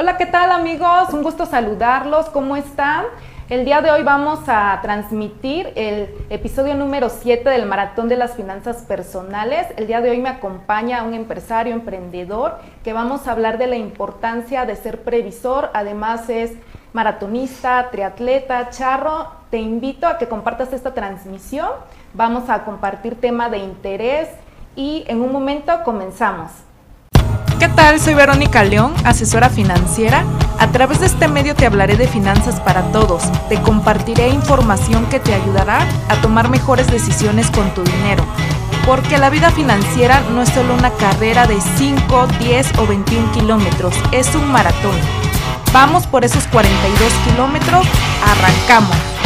Hola, ¿qué tal amigos? Un gusto saludarlos. ¿Cómo están? El día de hoy vamos a transmitir el episodio número 7 del Maratón de las Finanzas Personales. El día de hoy me acompaña un empresario, emprendedor, que vamos a hablar de la importancia de ser previsor. Además es maratonista, triatleta, charro. Te invito a que compartas esta transmisión. Vamos a compartir tema de interés y en un momento comenzamos. ¿Qué tal? Soy Verónica León, asesora financiera. A través de este medio te hablaré de finanzas para todos. Te compartiré información que te ayudará a tomar mejores decisiones con tu dinero. Porque la vida financiera no es solo una carrera de 5, 10 o 21 kilómetros, es un maratón. Vamos por esos 42 kilómetros, arrancamos.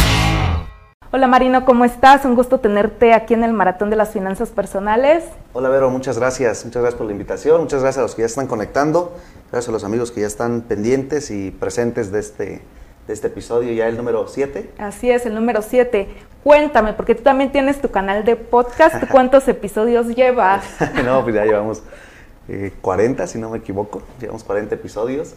Hola Marino, ¿cómo estás? Un gusto tenerte aquí en el Maratón de las Finanzas Personales. Hola Vero, muchas gracias. Muchas gracias por la invitación. Muchas gracias a los que ya están conectando. Gracias a los amigos que ya están pendientes y presentes de este, de este episodio, ya el número 7. Así es, el número 7. Cuéntame, porque tú también tienes tu canal de podcast. ¿Cuántos episodios llevas? no, pues ya llevamos 40, eh, si no me equivoco. Llevamos 40 episodios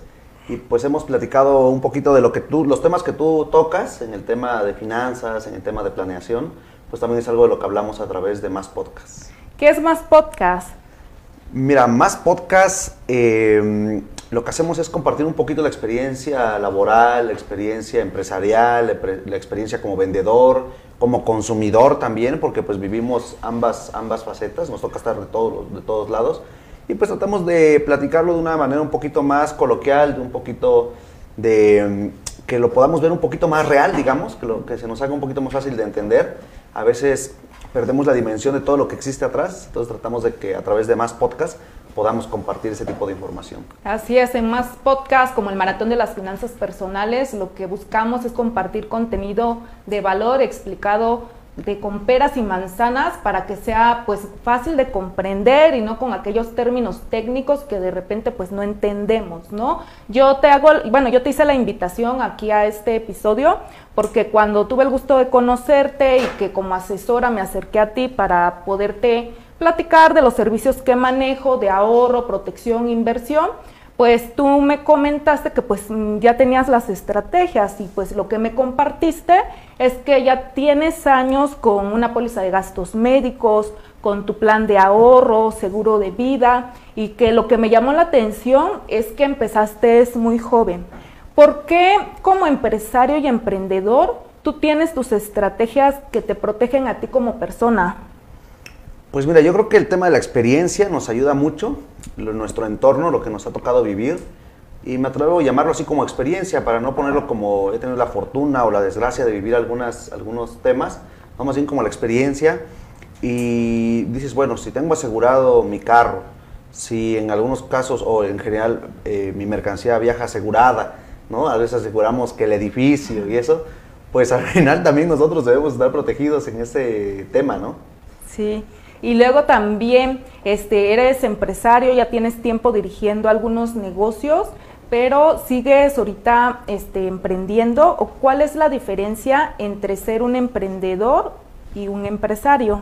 y pues hemos platicado un poquito de lo que tú, los temas que tú tocas en el tema de finanzas, en el tema de planeación, pues también es algo de lo que hablamos a través de Más Podcast. ¿Qué es Más Podcast? Mira, Más Podcast, em, lo que hacemos es compartir un poquito la experiencia laboral, la experiencia empresarial, la experiencia como vendedor, como consumidor también, porque pues vivimos ambas, ambas facetas, nos toca estar de todos, de todos lados y pues tratamos de platicarlo de una manera un poquito más coloquial, de un poquito de mm, que lo podamos ver un poquito más real, digamos, que, lo, que se nos haga un poquito más fácil de entender. A veces perdemos la dimensión de todo lo que existe atrás, entonces tratamos de que a través de más podcasts podamos compartir ese tipo de información. Así es, en más podcasts como el Maratón de las Finanzas Personales, lo que buscamos es compartir contenido de valor explicado de con peras y manzanas para que sea pues fácil de comprender y no con aquellos términos técnicos que de repente pues no entendemos, ¿no? Yo te hago, bueno, yo te hice la invitación aquí a este episodio porque cuando tuve el gusto de conocerte y que como asesora me acerqué a ti para poderte platicar de los servicios que manejo, de ahorro, protección, inversión, pues tú me comentaste que pues ya tenías las estrategias y pues lo que me compartiste es que ya tienes años con una póliza de gastos médicos, con tu plan de ahorro, seguro de vida y que lo que me llamó la atención es que empezaste muy joven. ¿Por qué como empresario y emprendedor tú tienes tus estrategias que te protegen a ti como persona? Pues mira, yo creo que el tema de la experiencia nos ayuda mucho, nuestro entorno, lo que nos ha tocado vivir, y me atrevo a llamarlo así como experiencia, para no ponerlo como he tenido la fortuna o la desgracia de vivir algunas, algunos temas, vamos más bien como la experiencia, y dices, bueno, si tengo asegurado mi carro, si en algunos casos o en general eh, mi mercancía viaja asegurada, ¿no? A veces aseguramos que el edificio y eso, pues al final también nosotros debemos estar protegidos en ese tema, ¿no? Sí. Y luego también este, eres empresario, ya tienes tiempo dirigiendo algunos negocios, pero sigues ahorita este, emprendiendo. ¿O ¿Cuál es la diferencia entre ser un emprendedor y un empresario?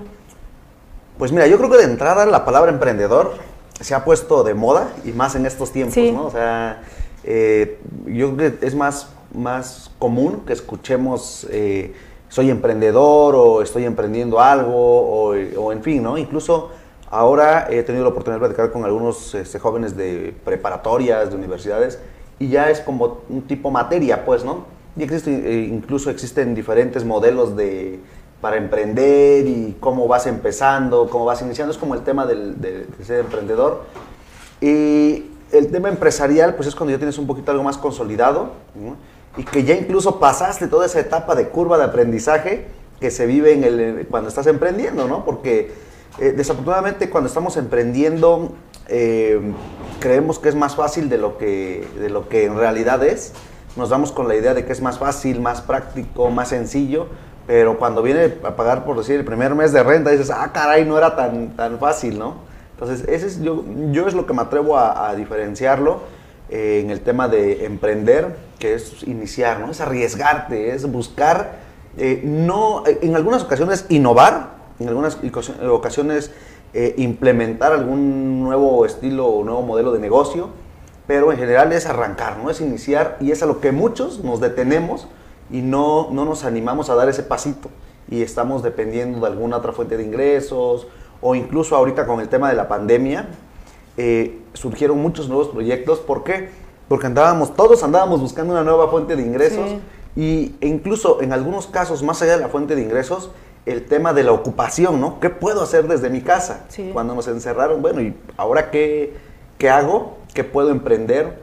Pues mira, yo creo que de entrada la palabra emprendedor se ha puesto de moda y más en estos tiempos, ¿no? O sea, eh, yo creo que es más, más común que escuchemos... Eh, soy emprendedor o estoy emprendiendo algo o, en fin, ¿no? Incluso ahora he tenido la oportunidad de platicar con algunos este, jóvenes de preparatorias, de universidades, y ya es como un tipo materia, pues, ¿no? Y existe, eh, incluso existen diferentes modelos de, para emprender y cómo vas empezando, cómo vas iniciando, es como el tema del, de, ser emprendedor. Y el tema empresarial, pues es cuando ya tienes un poquito algo más consolidado, y que ya incluso pasaste toda esa etapa de curva de aprendizaje que se vive cuando estás emprendiendo, ¿no? Porque eh, desafortunadamente cuando estamos emprendiendo eh, creemos que es más fácil de lo que, de lo que en realidad es. Nos damos con la idea de que es más fácil, más práctico, más sencillo, pero cuando viene a pagar, por decir, el primer mes de renta, dices, ah, caray, no era tan, tan fácil, ¿no? Entonces, ese es, yo, yo es lo que me atrevo a, diferenciarlo eh, en el tema de emprender, que es iniciar, ¿no? Es arriesgarte, es buscar, no, en algunas ocasiones innovar, en algunas ocasiones eh, implementar algún nuevo estilo o nuevo modelo de negocio, pero en general es arrancar, ¿no? Es iniciar y es a lo que muchos nos detenemos y no, no nos animamos a dar ese pasito y estamos dependiendo de alguna otra fuente de ingresos o incluso ahorita con el tema de la pandemia eh, surgieron muchos nuevos proyectos. ¿Por qué? Porque andábamos, todos andábamos buscando una nueva fuente de ingresos y, e incluso en algunos casos, más allá de la fuente de ingresos, el tema de la ocupación, ¿no? ¿Qué puedo hacer desde mi casa? Cuando nos encerraron, bueno, ¿y ahora qué, qué hago? ¿Qué puedo emprender?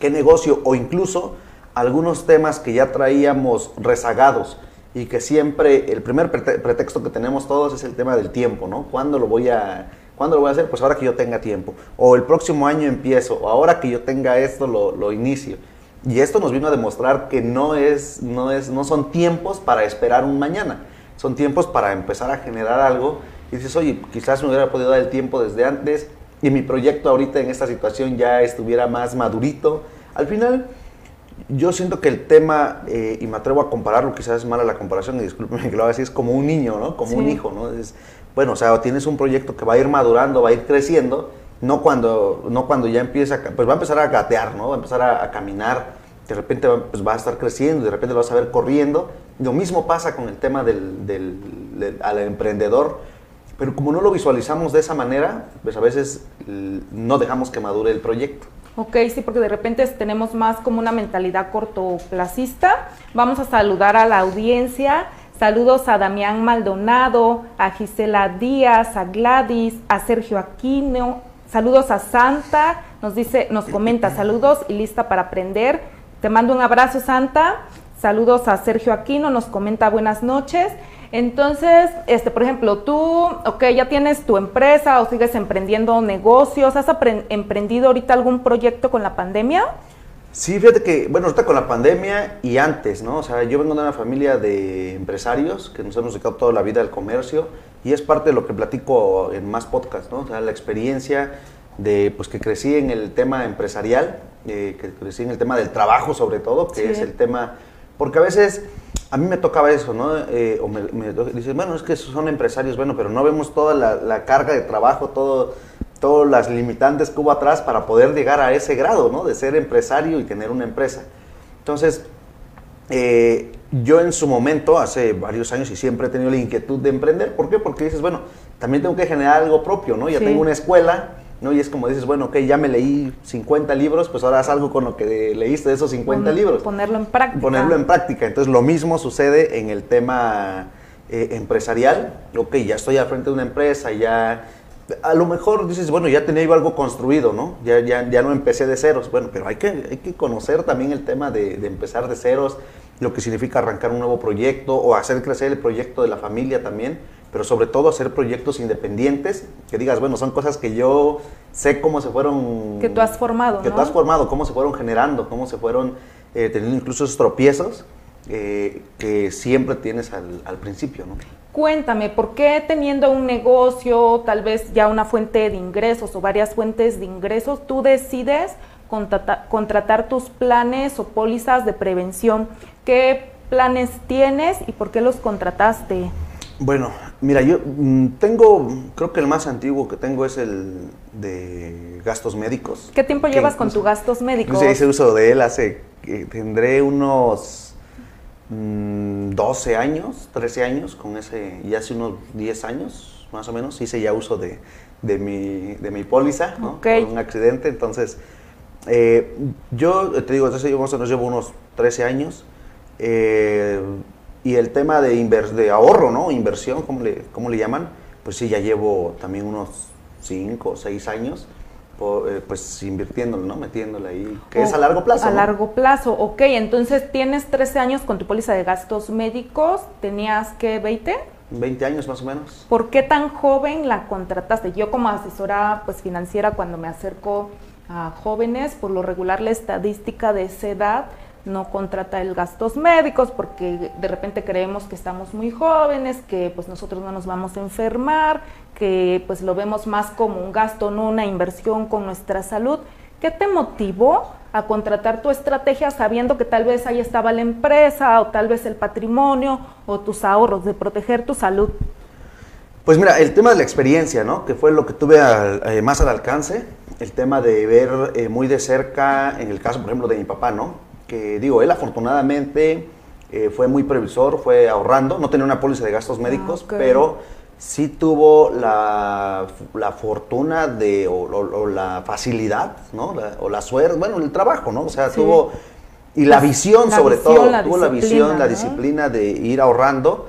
¿Qué negocio? O incluso algunos temas que ya traíamos rezagados y que siempre el primer pretexto que tenemos todos es el tema del tiempo, ¿no? ¿Cuándo lo voy a, ¿cuándo lo voy a hacer? Pues ahora que yo tenga tiempo. O el próximo año empiezo, o ahora que yo tenga esto lo, lo inicio. Y esto nos vino a demostrar que no, es, no, es, no son tiempos para esperar un mañana son tiempos para empezar a generar algo y dices, oye, quizás me hubiera podido dar el tiempo desde antes y mi proyecto ahorita en esta situación ya estuviera más madurito. Al final, yo siento que el tema, eh, y me atrevo a compararlo, quizás es mala la comparación, y discúlpeme que lo haga así, es como un niño, ¿no? Como un hijo, ¿no? Es, bueno, o sea, tienes un proyecto que va a ir madurando, va a ir creciendo, no cuando, no cuando ya empieza, pues va a empezar a gatear, ¿no? Va a empezar a, caminar, de repente pues va a estar creciendo, de repente lo vas a ver corriendo, lo mismo pasa con el tema del, al emprendedor, pero como no lo visualizamos de esa manera, pues a veces no dejamos que madure el proyecto. Ok, sí, porque de repente tenemos más como una mentalidad cortoplacista. Vamos a saludar a la audiencia. Saludos a Damián Maldonado, a Gisela Díaz, a Gladys, a Sergio Aquino. Saludos a Santa, nos dice, nos comenta saludos y lista para aprender. Te mando un abrazo, Santa. Saludos a Sergio Aquino, nos comenta buenas noches. Entonces, este, por ejemplo, tú, ok, ya tienes tu empresa o sigues emprendiendo negocios, ¿has emprendido ahorita algún proyecto con la pandemia? Sí, fíjate que, bueno, ahorita con la pandemia y antes, ¿no? O sea, yo vengo de una familia de empresarios que nos hemos dedicado toda la vida al comercio y es parte de lo que platico en más podcasts, ¿no? O sea, la experiencia de, pues, que crecí en el tema empresarial, eh, que crecí en el tema del trabajo sobre todo, que es el tema porque a veces a mí me tocaba eso, ¿no? Eh, o me, me dicen, bueno, es que son empresarios, bueno, pero no vemos toda la, carga de trabajo, todo, todas las limitantes que hubo atrás para poder llegar a ese grado, ¿no? De ser empresario y tener una empresa. Entonces, eh, yo en su momento, hace varios años, y siempre he tenido la inquietud de emprender. ¿Por qué? Porque dices, bueno, también tengo que generar algo propio, ¿no? Ya tengo una escuela, ¿no? Y es como dices, bueno, ok, ya me leí 50 libros, pues ahora haz algo con lo que leíste de esos 50 libros. Ponerlo en práctica. Ponerlo en práctica. Entonces, lo mismo sucede en el tema eh, empresarial. Ok, ya estoy al frente de una empresa, ya... A lo mejor dices, bueno, ya tenía yo algo construido, ¿no? Ya, ya, ya no empecé de ceros. Bueno, pero hay que, hay que conocer también el tema de, de empezar de ceros, lo que significa arrancar un nuevo proyecto o hacer crecer el proyecto de la familia también pero sobre todo hacer proyectos independientes, que digas, bueno, son cosas que yo sé cómo se fueron... Que tú has formado. Que tú has formado, cómo se fueron generando, cómo se fueron eh, teniendo incluso esos tropiezos eh, que siempre tienes al, al principio, ¿no? Cuéntame, ¿por qué teniendo un negocio, tal vez ya una fuente de ingresos o varias fuentes de ingresos, tú decides contratar, contratar tus planes o pólizas de prevención? ¿Qué planes tienes y por qué los contrataste? Bueno, mira, yo mm, tengo, creo que el más antiguo que tengo es el de gastos médicos. ¿Qué tiempo llevas con tus gastos médicos? Yo hice uso de él hace, tendré unos 12 mm, años, 13 años con ese, y hace unos 10 años más o menos hice ya uso de, de, mi, de mi póliza, ¿no? Por un accidente, entonces eh, yo te digo, entonces yo más o menos llevo unos 13 años. Eh, y el tema de, de ahorro, ¿no? Inversión, ¿cómo le, ¿cómo le llaman? Pues sí, ya llevo también unos 5 o 6 años eh, pues invirtiéndolo, ¿no? Metiéndole ahí, que es a largo plazo. A largo plazo, ok. Entonces, tienes 13 años con tu póliza de gastos médicos, ¿tenías que 20? 20 años más o menos. ¿Por qué tan joven la contrataste? Yo como asesora pues, financiera, cuando me acerco a jóvenes, por lo regular la estadística de esa edad no contrata el gastos médicos porque de repente creemos que estamos muy jóvenes, que pues nosotros no nos vamos a enfermar, que pues lo vemos más como un gasto, no una inversión con nuestra salud. ¿Qué te motivó a contratar tu estrategia sabiendo que tal vez ahí estaba la empresa o tal vez el patrimonio o tus ahorros de proteger tu salud? Pues mira, el tema de la experiencia, ¿no? Que fue lo que tuve eh, más al alcance el tema de ver eh, muy de cerca, en el caso, por ejemplo, de mi papá, ¿no? Que digo, él afortunadamente eh, fue muy previsor, fue ahorrando, no tenía una póliza de gastos ah, médicos, pero sí tuvo la, la fortuna de, o, la facilidad, ¿no? o la suerte, bueno, el trabajo, ¿no? O sea, tuvo, y la visión sobre todo, tuvo la visión, la disciplina de ir ahorrando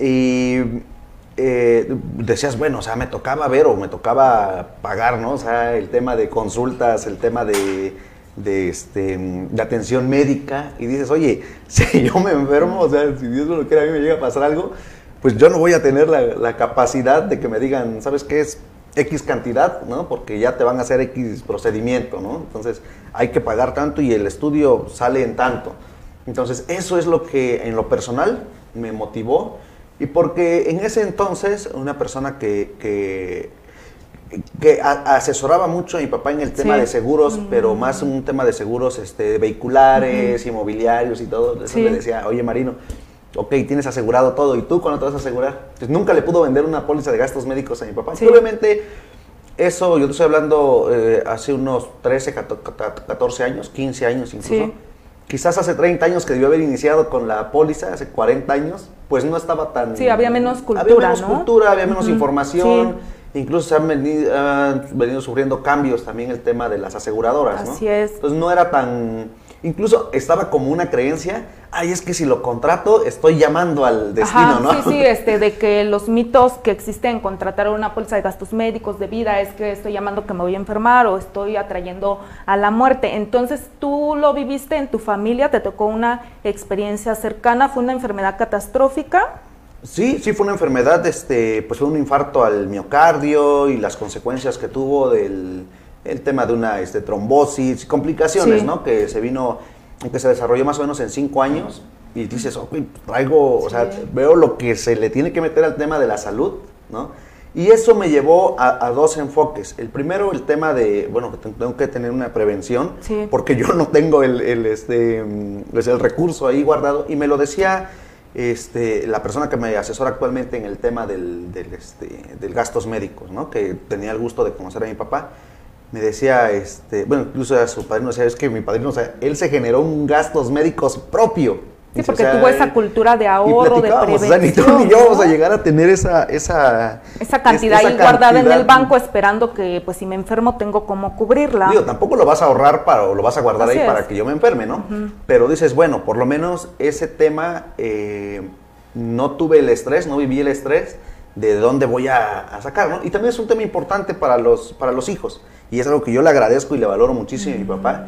y eh, decías, bueno, o sea, me tocaba ver o me tocaba pagar, ¿no? O sea, el tema de consultas, el tema de este, de atención médica y dices, oye, si yo me enfermo, o sea, si Dios no lo quiere, a mí me llega a pasar algo, pues yo no voy a tener la, capacidad de que me digan, ¿sabes qué es? X cantidad, ¿no? Porque ya te van a hacer X procedimiento, ¿no? Entonces hay que pagar tanto y el estudio sale en tanto. Entonces eso es lo que en lo personal me motivó y porque en ese entonces una persona que que asesoraba mucho a mi papá en el tema de seguros, pero más un tema de seguros este, vehiculares, inmobiliarios y todo. Eso le decía, oye Marino, ok, tienes asegurado todo, ¿y tú cuándo te vas a asegurar? Pues nunca le pudo vender una póliza de gastos médicos a mi papá. obviamente, eso, yo te estoy hablando eh, hace unos 13, 14 años, 15 años incluso. Quizás hace 30 años que debió haber iniciado con la póliza, hace 40 años, pues no estaba tan... Sí, había menos cultura, Había menos cultura, había menos información Incluso se han venido, sufriendo cambios también el tema de las aseguradoras, Así es. Entonces no era tan... Incluso estaba como una creencia, ay, es que si lo contrato estoy llamando al destino, ¿no? Sí, sí, este, de que los mitos que existen en contratar una póliza de gastos médicos de vida es que estoy llamando que me voy a enfermar o estoy atrayendo a la muerte. Entonces, tú lo viviste en tu familia, te tocó una experiencia cercana, fue una enfermedad catastrófica. Sí, sí fue una enfermedad, este, pues fue un infarto al miocardio y las consecuencias que tuvo del el tema de una este, trombosis, complicaciones, ¿no? Que se vino, que se desarrolló más o menos en cinco años y dices, ok, traigo, o sea, veo lo que se le tiene que meter al tema de la salud, ¿no? Y eso me llevó a, dos enfoques. El primero, el tema de, bueno, tengo que tener una prevención, porque yo no tengo el, el, este, pues, el recurso ahí guardado. Y me lo decía este, la persona que me asesora actualmente en el tema del, del, este, del gastos médicos, ¿no? que tenía el gusto de conocer a mi papá, me decía, este, bueno, incluso a su padrino, o sea, es que mi padrino, o sea, él se generó un gastos médicos propio. Sí, porque tuvo esa cultura de ahorro, de prevención. O sea, ni tú ni yo vamos a llegar a tener esa... Esa, esa cantidad ahí guardada en el banco esperando que, pues, si me enfermo tengo cómo cubrirla. Digo, tampoco lo vas a ahorrar para, o lo vas a guardar ahí para que yo me enferme, ¿no? Pero dices, bueno, por lo menos ese tema, eh, no tuve el estrés, no viví el estrés de dónde voy a, sacar, ¿no? Y también es un tema importante para los, para los hijos. Y es algo que yo le agradezco y le valoro muchísimo a mi papá,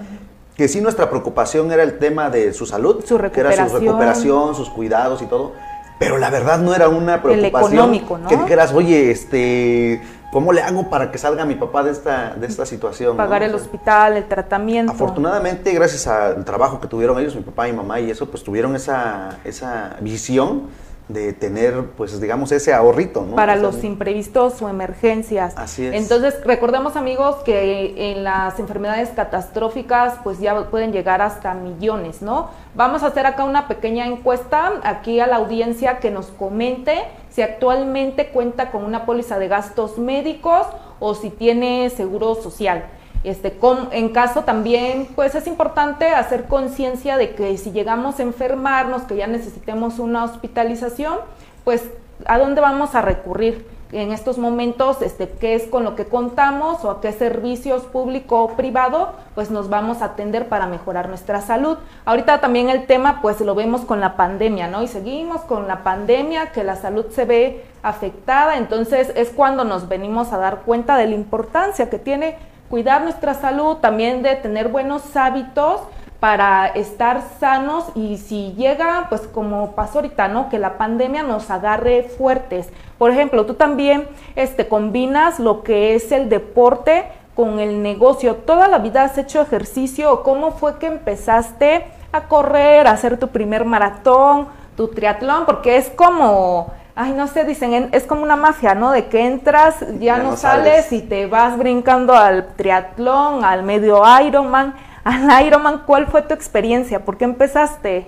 que sí nuestra preocupación era el tema de su salud, su que era su recuperación, sus cuidados y todo, pero la verdad no era una preocupación el económico, ¿no? que dijeras, oye, este, ¿cómo le hago para que salga mi papá de esta, de esta situación? Pagar el hospital, el tratamiento. Afortunadamente, gracias al trabajo que tuvieron ellos, mi papá y mamá y eso, pues tuvieron esa, esa visión de tener, pues digamos, ese ahorrito, ¿no? Para los imprevistos o emergencias. Así es. Entonces, recordemos, amigos, que en las enfermedades catastróficas, pues ya pueden llegar hasta millones, ¿no? Vamos a hacer acá una pequeña encuesta aquí a la audiencia que nos comente si actualmente cuenta con una póliza de gastos médicos o si tiene seguro social. Este, en caso también, pues es importante hacer conciencia de que si llegamos a enfermarnos, que ya necesitemos una hospitalización, pues a dónde vamos a recurrir en estos momentos, este, qué es con lo que contamos o a qué servicios público o privado, pues nos vamos a atender para mejorar nuestra salud. Ahorita también el tema, pues lo vemos con la pandemia, ¿no? Y seguimos con la pandemia, que la salud se ve afectada, entonces es cuando nos venimos a dar cuenta de la importancia que tiene cuidar nuestra salud, también de tener buenos hábitos para estar sanos y si llega, pues como pasó ahorita, ¿no? Que la pandemia nos agarre fuertes. Por ejemplo, tú también este, combinas lo que es el deporte con el negocio. ¿Toda la vida has hecho ejercicio? ¿Cómo fue que empezaste a correr, a hacer tu primer maratón, tu triatlón? Porque es como ay, no sé, dicen, es como una mafia, ¿no? De que entras, ya, no, sales, y te vas brincando al triatlón, al medio Ironman. Al Ironman, ¿cuál fue tu experiencia? ¿Por qué empezaste?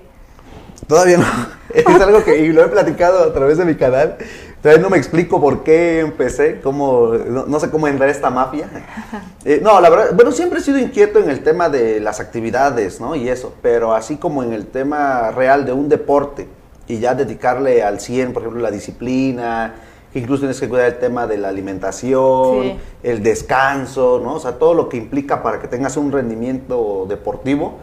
Todavía no. Es algo que, y lo he platicado a través de mi canal, Todavía no me explico por qué empecé, cómo, no, sé cómo entrar a esta mafia. Eh, no, la verdad, bueno, siempre he sido inquieto en el tema de las actividades, ¿no? Y eso, pero así como en el tema real de un deporte y ya dedicarle al 100, por ejemplo, la disciplina, que incluso tienes que cuidar el tema de la alimentación, el descanso, ¿no? O sea, todo lo que implica para que tengas un rendimiento deportivo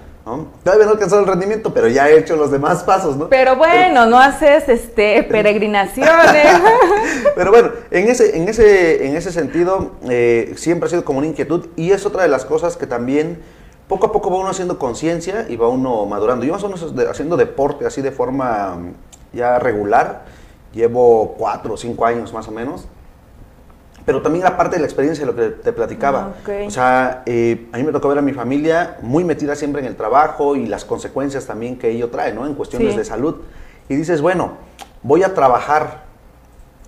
Todavía no he alcanzado el rendimiento, pero ya he hecho los demás pasos, ¿no? Pero bueno, no haces este peregrinaciones. pero bueno, en ese, en ese, en ese sentido, eh, siempre ha sido como una inquietud y es otra de las cosas que también poco a poco va uno haciendo conciencia y va uno madurando. Yo más o menos haciendo deporte así de forma ya regular, llevo cuatro o cinco años más o menos pero también la parte de la experiencia de lo que te platicaba. Ah, o sea, eh, a mí me tocó ver a mi familia muy metida siempre en el trabajo y las consecuencias también que ello trae, ¿no? En cuestiones de salud. Y dices, bueno, voy a trabajar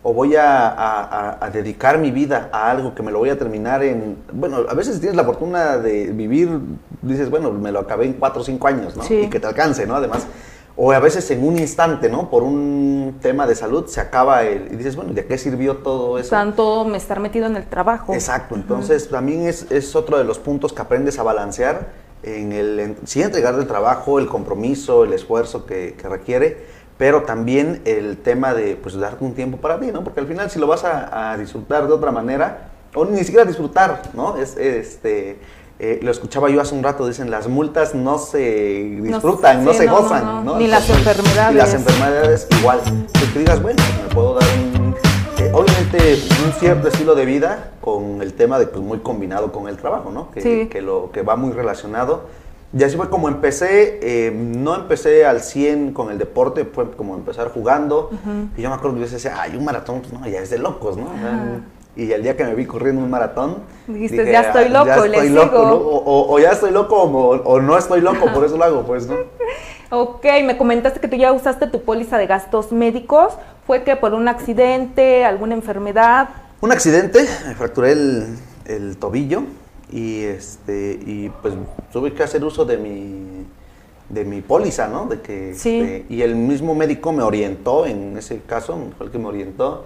o voy a, dedicar mi vida a algo que me lo voy a terminar en... Bueno, a veces tienes la fortuna de vivir, dices, bueno, me lo acabé en cuatro o cinco años, ¿no? Y que te alcance, ¿no? Además o a veces en un instante, ¿no? Por un tema de salud se acaba el, y dices, bueno, ¿de qué sirvió todo eso? Tanto me estar metido en el trabajo. Exacto, entonces también es, es, otro de los puntos que aprendes a balancear en el, en, sí entregar el trabajo, el compromiso, el esfuerzo que, que, requiere, pero también el tema de, pues, darte un tiempo para ti, ¿no? Porque al final si lo vas a, a disfrutar de otra manera, o ni siquiera disfrutar, ¿no? Es, este eh, lo escuchaba yo hace un rato, dicen, las multas no se disfrutan, no, se gozan, Ni las enfermedades. Y las enfermedades igual. Que digas, bueno, me puedo dar un, eh, obviamente un cierto estilo de vida con el tema de pues muy combinado con el trabajo, ¿no? Que, que lo, que va muy relacionado. Y así fue como empecé, eh, no empecé al 100 con el deporte, fue como empezar jugando. Y yo me acuerdo que yo decía, ay, un maratón, pues no, ya es de locos, ¿no? Y el día que me vi corriendo un maratón, dijiste, ya estoy loco, ya estoy loco, o, ya estoy loco o, no estoy loco, por eso lo hago, pues, ¿no? ok, me comentaste que tú ya usaste tu póliza de gastos médicos. ¿Fue que por un accidente, alguna enfermedad? Un accidente, me fracturé el, tobillo y, este, y pues tuve que hacer uso de mi, de mi póliza, ¿no? De que, sí. Este, y el mismo médico me orientó, en ese caso, fue el que me orientó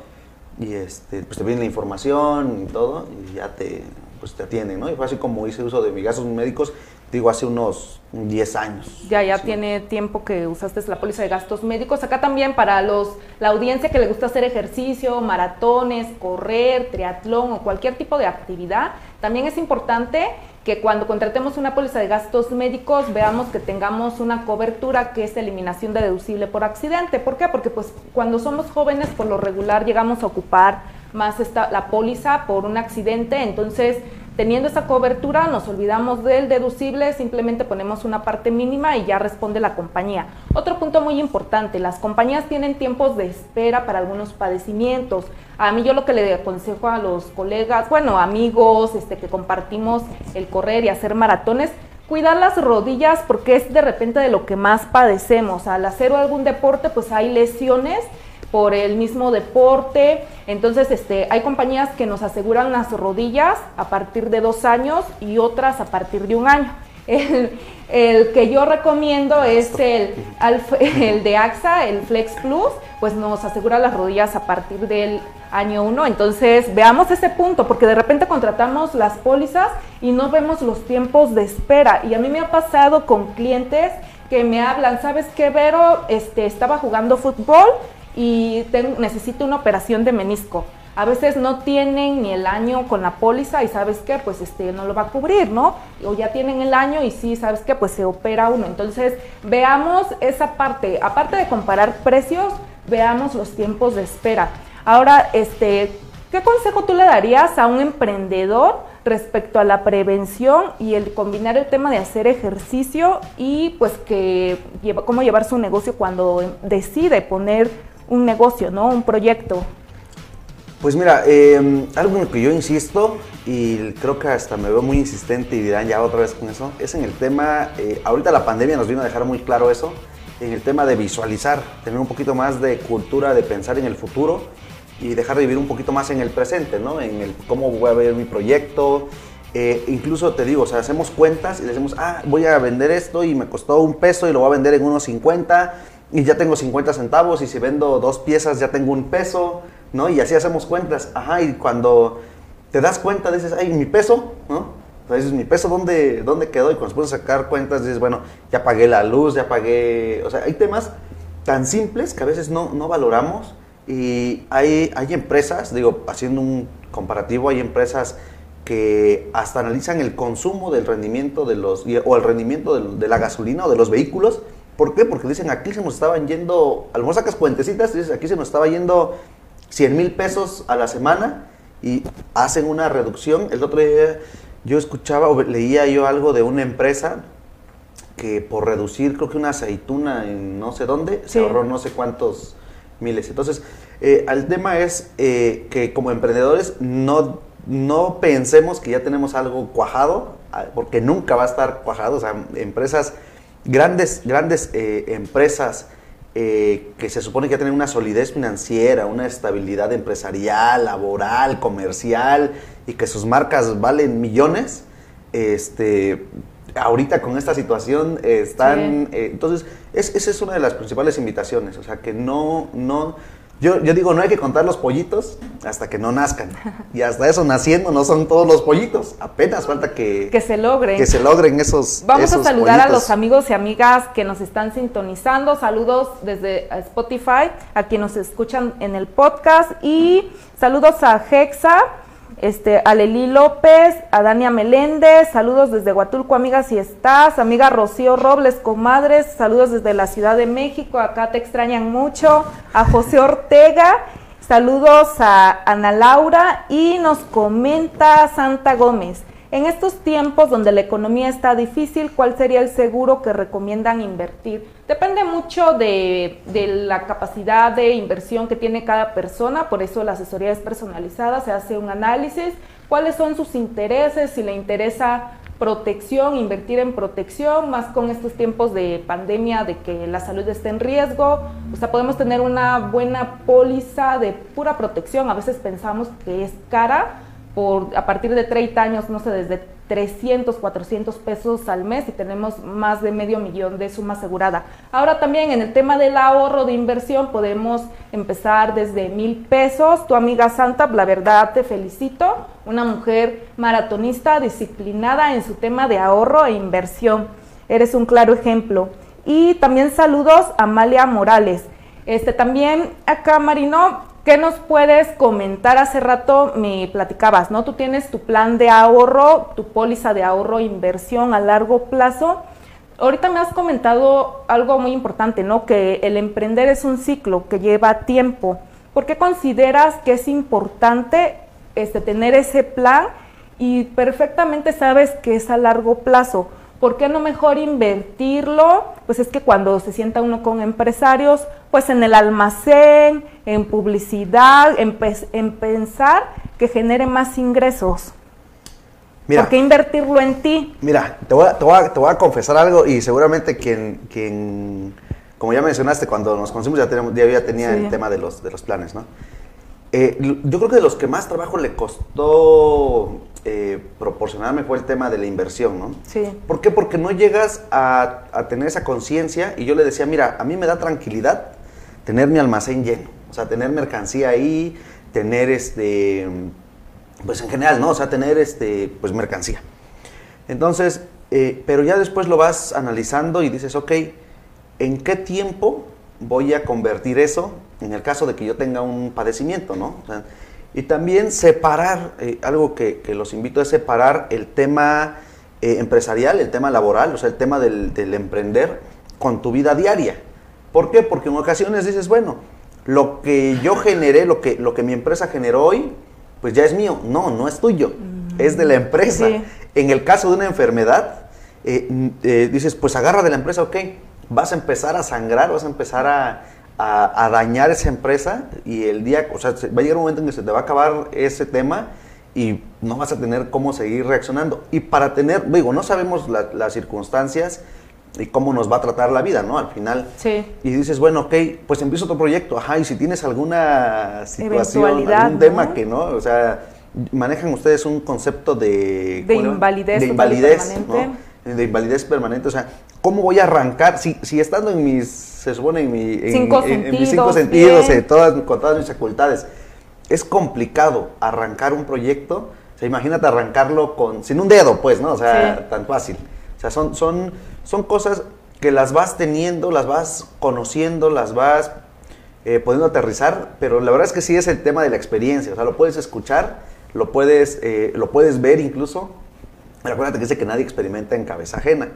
y este, pues te viene la información y todo y ya te, pues te atienden, ¿no? Y fue así como hice uso de mis gastos médicos, digo, hace unos 10 años. Ya, ya tiene tiempo que usaste la póliza de gastos médicos. Acá también para los, la audiencia que le gusta hacer ejercicio, maratones, correr, triatlón o cualquier tipo de actividad, también es importante que cuando contratemos una póliza de gastos médicos veamos que tengamos una cobertura que es eliminación de deducible por accidente. ¿Por qué? Porque pues cuando somos jóvenes por lo regular llegamos a ocupar más esta, la póliza por un accidente, entonces Teniendo esa cobertura, nos olvidamos del deducible, simplemente ponemos una parte mínima y ya responde la compañía. Otro punto muy importante, las compañías tienen tiempos de espera para algunos padecimientos. A mí yo lo que le aconsejo a los colegas, bueno, amigos, este, que compartimos el correr y hacer maratones, cuidar las rodillas porque es de repente de lo que más padecemos. Al hacer algún deporte, pues hay lesiones por el mismo deporte. Entonces, este, hay compañías que nos aseguran las rodillas a partir de dos años y otras a partir de un año. El, que yo recomiendo es el, el de AXA, el Flex Plus, pues nos asegura las rodillas a partir del año 1. Entonces, veamos ese punto, porque de repente contratamos las pólizas y no vemos los tiempos de espera. Y a mí me ha pasado con clientes que me hablan, ¿sabes qué, Vero? Este, estaba jugando fútbol y necesito una operación de menisco. A veces no tienen ni el año con la póliza y sabes qué, pues este no lo va a cubrir, ¿no? O ya tienen el año y sí, sabes qué, pues se opera uno. Entonces, veamos esa parte. Aparte de comparar precios, veamos los tiempos de espera. Ahora, este, ¿qué consejo tú le darías a un emprendedor respecto a la prevención y el combinar el tema de hacer ejercicio y pues que cómo llevar su negocio cuando decide poner un negocio, ¿no? Un proyecto. Pues mira, eh, algo en lo que yo insisto y creo que hasta me veo muy insistente y dirán ya otra vez con eso, es en el tema, eh, ahorita la pandemia nos vino a dejar muy claro eso, en el tema de visualizar, tener un poquito más de cultura de pensar en el futuro y dejar de vivir un poquito más en el presente, ¿no? En el cómo voy a ver mi proyecto. Eh, incluso te digo, o sea, hacemos cuentas y decimos, ah, voy a vender esto y me costó un peso y lo voy a vender en unos 50 y ya tengo 50 centavos y si vendo dos piezas ya tengo un peso, ¿no? Y así hacemos cuentas, ajá, y cuando te das cuenta dices, ay, mi peso, ¿no? Entonces, mi peso, ¿dónde, ¿dónde quedó? Y cuando se puede sacar cuentas, dices, bueno, ya pagué la luz, ya pagué... O sea, hay temas tan simples que a veces no, no valoramos y hay, hay empresas, digo, haciendo un comparativo, hay empresas que hasta analizan el consumo del rendimiento de los, o el rendimiento de, la gasolina o de los vehículos. ¿Por qué? Porque dicen, aquí se nos estaban yendo, a lo mejor sacas cuentecitas, dices, aquí se nos estaba yendo 100 mil pesos a la semana y hacen una reducción. El otro día yo escuchaba o leía yo algo de una empresa que por reducir, creo que una aceituna en no sé dónde, se ahorró no sé cuántos miles. Entonces, eh, el tema es eh, que como emprendedores no, no pensemos que ya tenemos algo cuajado, ah, porque nunca va a estar cuajado. O sea, empresas, grandes, grandes eh, empresas eh, que se supone que tienen una solidez financiera, una estabilidad empresarial, laboral, comercial y que sus marcas valen millones, este, ahorita con esta situación están... Eh, entonces, esa es una de las principales invitaciones, o sea, que no, no, yo, yo, digo, no hay que contar los pollitos hasta que no nazcan. Y hasta eso naciendo no son todos los pollitos. Apenas falta que, que se logren. Que se logren esos. Vamos a saludar a los amigos y amigas que nos están sintonizando. Saludos desde Spotify, a quienes nos escuchan en el podcast. Y saludos a Hexa este, a Leli López, a Dania Meléndez, saludos desde Huatulco, amiga, si estás, amiga Rocío Robles, comadres, saludos desde la Ciudad de México, acá te extrañan mucho, a José Ortega, saludos a Ana Laura. Y nos comenta Santa Gómez. En estos tiempos donde la economía está difícil, ¿cuál sería el seguro que recomiendan invertir? Depende mucho de, la capacidad de inversión que tiene cada persona, por eso la asesoría es personalizada, se hace un análisis, cuáles son sus intereses, si le interesa protección, invertir en protección, más con estos tiempos de pandemia, de que la salud esté en riesgo. O sea, podemos tener una buena póliza de pura protección. A veces pensamos que es cara, por, a partir de 30 años, no sé, desde 300, 400 pesos al mes y tenemos más de medio millón de suma asegurada. Ahora también en el tema del ahorro de inversión podemos empezar desde mil pesos. Tu amiga Santa, la verdad te felicito, una mujer maratonista disciplinada en su tema de ahorro e inversión. Eres un claro ejemplo. Y también saludos a Amalia Morales. Este también acá Marino, ¿Qué nos puedes comentar? Hace rato me platicabas, ¿no? Tú tienes tu plan de ahorro, tu póliza de ahorro inversión a largo plazo. Ahorita me has comentado algo muy importante, ¿no? Que el emprender es un ciclo que lleva tiempo. ¿Por qué consideras que es importante este, tener ese plan y perfectamente sabes que es a largo plazo? ¿Por qué no mejor invertirlo? Pues es que cuando se sienta uno con empresarios, pues en el almacén, en publicidad, en, pensar que genere más ingresos. ¿Por qué invertirlo en ti? Mira, te voy, a, confesar algo y seguramente quien, quien, como ya mencionaste, cuando nos conocimos ya, ya tenía el tema de los, de los planes, ¿no? Eh, yo creo que de los que más trabajo le costó eh, proporcionarme fue el tema de la inversión, ¿no? Sí. ¿Por qué? Porque no llegas a, tener esa conciencia y yo le decía, mira, a mí me da tranquilidad tener mi almacén lleno, o sea, tener mercancía ahí, tener este, pues en general, ¿no? O sea, tener este, pues mercancía. Entonces, eh, pero ya después lo vas analizando y dices, ok, ¿en qué tiempo voy a convertir eso en el caso de que yo tenga un padecimiento, ¿no? O sea, y también separar, eh, algo que, los invito a separar el tema eh, empresarial, el tema laboral, o sea, el tema del, emprender con tu vida diaria. ¿Por qué? Porque en ocasiones dices, bueno, lo que yo generé, lo que, lo que mi empresa generó hoy, pues ya es mío. No, no es tuyo, es de la empresa. En el caso de una enfermedad, eh, dices, pues agarra de la empresa, ok, vas a empezar a sangrar, vas a empezar a, a, dañar esa empresa y el día, o sea, va a llegar un momento en que se te va a acabar ese tema y no vas a tener cómo seguir reaccionando. Y para tener, digo, no sabemos las circunstancias y cómo nos va a tratar la vida, ¿no? Al final. Sí. Y dices, bueno, ok, pues empiezo otro proyecto, ajá, y si tienes alguna situación, algún tema que no, o sea, manejan ustedes un concepto de... De invalidez. De invalidez, De invalidez permanente, o sea, ¿cómo voy a arrancar? Si, si estando en mis se supone en, mi, cinco sentidos, mis cinco sentidos, todas, con todas mis facultades. es complicado arrancar un proyecto. O sea, imagínate arrancarlo con, sin un dedo, pues, ¿no? O sea, tan fácil. O sea, son, son, son cosas que las vas teniendo, las vas conociendo, las vas eh, pudiendo aterrizar, pero la verdad es que sí es el tema de la experiencia. O sea, lo puedes escuchar, lo puedes, eh, lo puedes ver incluso. Pero acuérdate que dice que nadie experimenta en cabeza ajena.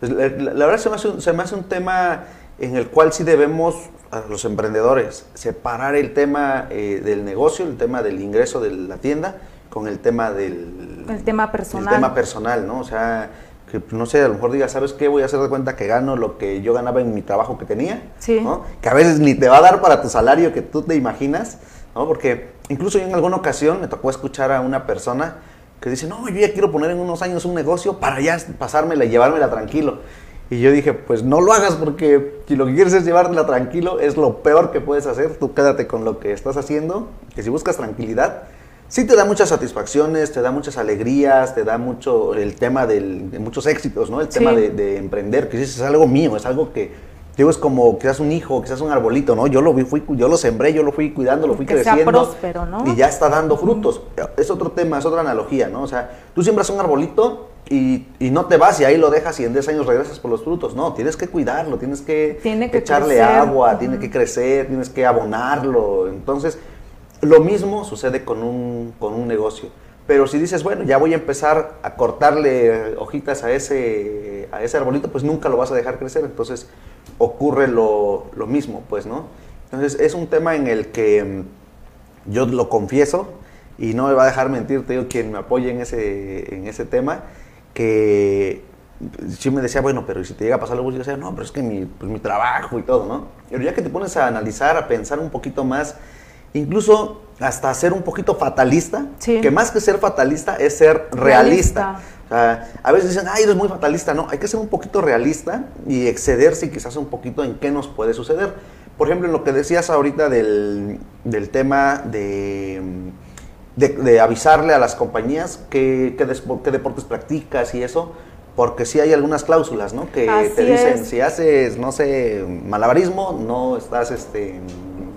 Entonces, la, verdad se me, hace un, se me hace un tema en el cual sí debemos, a los emprendedores, separar el tema eh, del negocio, el tema del ingreso de la tienda, con el tema del... El tema personal. El tema personal, ¿no? O sea, que no sé, a lo mejor diga, ¿sabes qué? Voy a hacer de cuenta que gano lo que yo ganaba en mi trabajo que tenía, sí. ¿no? Que a veces ni te va a dar para tu salario que tú te imaginas, ¿no? Porque incluso yo en alguna ocasión me tocó escuchar a una persona que dice, no, yo ya quiero poner en unos años un negocio para ya pasármela y llevármela tranquilo. Y yo dije, pues no lo hagas porque si lo que quieres es llevártela tranquilo, es lo peor que puedes hacer. Tú quédate con lo que estás haciendo, que si buscas tranquilidad, sí te da muchas satisfacciones, te da muchas alegrías, te da mucho el tema de muchos éxitos, ¿no? El tema de, emprender, que es algo mío, es algo que, digo, es como quizás un hijo, quizás un arbolito, ¿no? Yo lo, fui, yo lo sembré, yo lo fui cuidando, lo fui que creciendo. Sea próspero, ¿no? Y ya está dando frutos. Es otro tema, es otra analogía, ¿no? O sea, tú siembras un arbolito y, no te vas y ahí lo dejas y en 10 años regresas por los frutos. No, tienes que cuidarlo, tienes que, echarle agua, tiene que crecer, tienes que abonarlo. Entonces, lo mismo sucede con un, con un negocio. Pero si dices, bueno, ya voy a empezar a cortarle hojitas a ese, a ese arbolito, pues nunca lo vas a dejar crecer. Entonces ocurre lo, lo mismo, pues, ¿no? Entonces es un tema en el que mm, yo lo confieso y no me va a dejar mentir, te digo, quien me apoye en ese, en ese tema, que sí me decía, bueno, pero si te llega a pasar algo, yo decía, no, pero es que mi, pues, mi trabajo y todo, ¿no? Pero ya que te pones a analizar, a pensar un poquito más, incluso hasta ser un poquito fatalista, que más que ser fatalista es ser realista. a veces dicen, ay, eres muy fatalista. No, hay que ser un poquito realista y excederse quizás un poquito en qué nos puede suceder. Por ejemplo, en lo que decías ahorita del, del tema de, de, avisarle a las compañías qué, qué, deportes practicas y eso, porque sí hay algunas cláusulas, ¿no? Que te dicen, si haces, no sé, malabarismo, no estás, este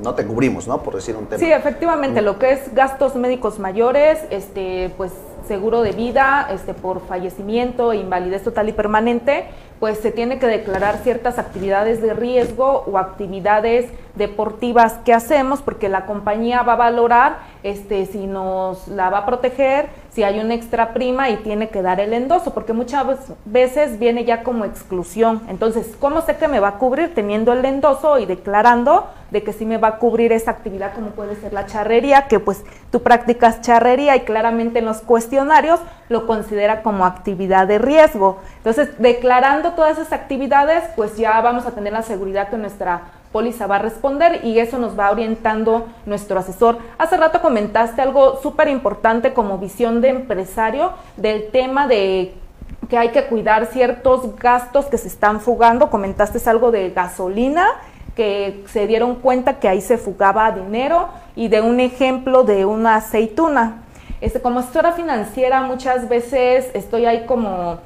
no te cubrimos, ¿no? Por decir un tema. Sí, efectivamente, lo que es gastos médicos mayores, este, pues seguro de vida, este, por fallecimiento, invalidez total y permanente, pues se tiene que declarar ciertas actividades de riesgo o actividades deportivas que hacemos porque la compañía va a valorar este, si nos la va a proteger, si hay una extra prima y tiene que dar el endoso, porque muchas veces viene ya como exclusión. Entonces, ¿cómo sé que me va a cubrir teniendo el endoso y declarando de que sí me va a cubrir esa actividad como puede ser la charrería, que pues tú practicas charrería y claramente en los cuestionarios lo considera como actividad de riesgo. Entonces, declarando todas esas actividades, pues ya vamos a tener la seguridad que nuestra póliza va a responder y eso nos va orientando nuestro asesor. Hace rato comentaste algo súper importante como visión de empresario del tema de que hay que cuidar ciertos gastos que se están fugando. Comentaste algo de gasolina que se dieron cuenta que ahí se fugaba dinero y de un ejemplo de una aceituna. Este, como asesora financiera muchas veces estoy ahí como,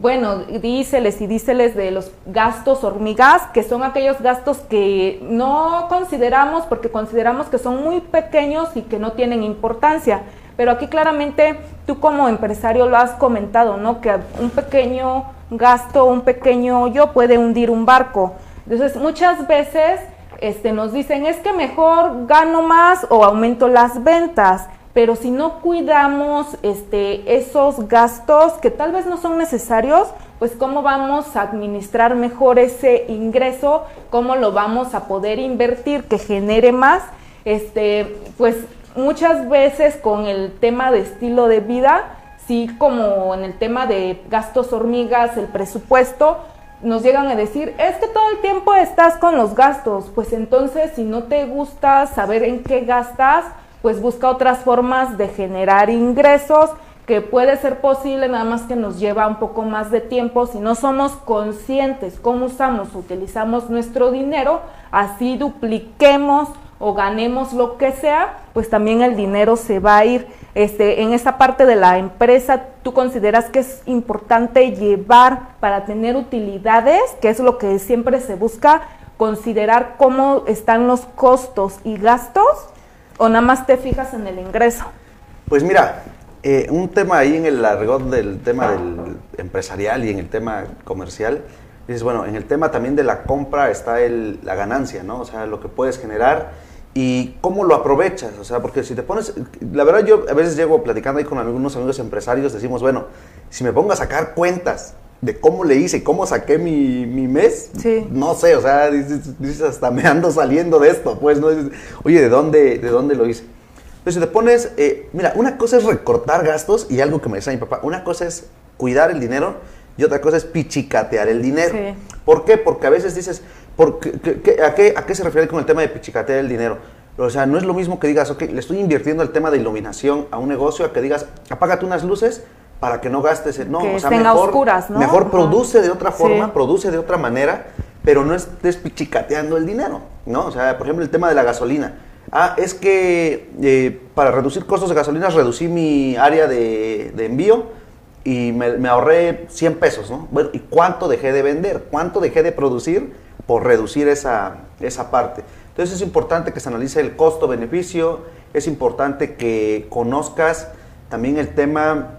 bueno, díceles y díceles de los gastos hormigas, que son aquellos gastos que no consideramos porque consideramos que son muy pequeños y que no tienen importancia. Pero aquí claramente tú como empresario lo has comentado, ¿no? Que un pequeño gasto, un pequeño hoyo puede hundir un barco. Entonces, muchas veces este, nos dicen, es que mejor gano más o aumento las ventas, pero si no cuidamos este, esos gastos que tal vez no son necesarios, pues cómo vamos a administrar mejor ese ingreso, cómo lo vamos a poder invertir que genere más, este, pues muchas veces con el tema de estilo de vida, sí como en el tema de gastos hormigas, el presupuesto, nos llegan a decir, es que todo el tiempo estás con los gastos, pues entonces si no te gusta saber en qué gastas, pues busca otras formas de generar ingresos que puede ser posible, nada más que nos lleva un poco más de tiempo si no somos conscientes cómo usamos, utilizamos nuestro dinero, así dupliquemos o ganemos lo que sea, pues también el dinero se va a ir. Este, en esa parte de la empresa, ¿tú consideras que es importante llevar para tener utilidades, que es lo que siempre se busca, considerar cómo están los costos y gastos? ¿O nada más te fijas en el ingreso? Pues mira, eh, un tema ahí en el arreglo del tema del empresarial y en el tema comercial, dices, bueno, en el tema también de la compra está el, la ganancia, ¿no? O sea, lo que puedes generar y cómo lo aprovechas, o sea, porque si te pones, la verdad yo a veces llego platicando ahí con algunos amigos empresarios, decimos, bueno, si me pongo a sacar cuentas de cómo le hice, cómo saqué mi, mi mes, no sé, o sea, dices, hasta me ando saliendo de esto, pues, ¿no? oye, ¿de dónde, ¿de dónde lo hice? Entonces, te pones, eh, mira, una cosa es recortar gastos y algo que me decía mi papá, una cosa es cuidar el dinero y otra cosa es pichicatear el dinero. ¿Por qué? Porque a veces dices, ¿por qué, a, qué, ¿a qué se refiere con el tema de pichicatear el dinero? O sea, no es lo mismo que digas, ok, le estoy invirtiendo el tema de iluminación a un negocio, a que digas, apágate unas luces para que no gastes, no, o sea, mejor, oscuras, ¿no? mejor produce de otra forma, produce de otra manera, pero no estés pichicateando el dinero, ¿no? O sea, por ejemplo, el tema de la gasolina. Ah, es que eh, para reducir costos de gasolina reducí mi área de, envío y me, ahorré 100 pesos, ¿no? Bueno, ¿y cuánto dejé de vender? ¿Cuánto dejé de producir por reducir esa, esa parte? Entonces es importante que se analice el costo-beneficio, es importante que conozcas también el tema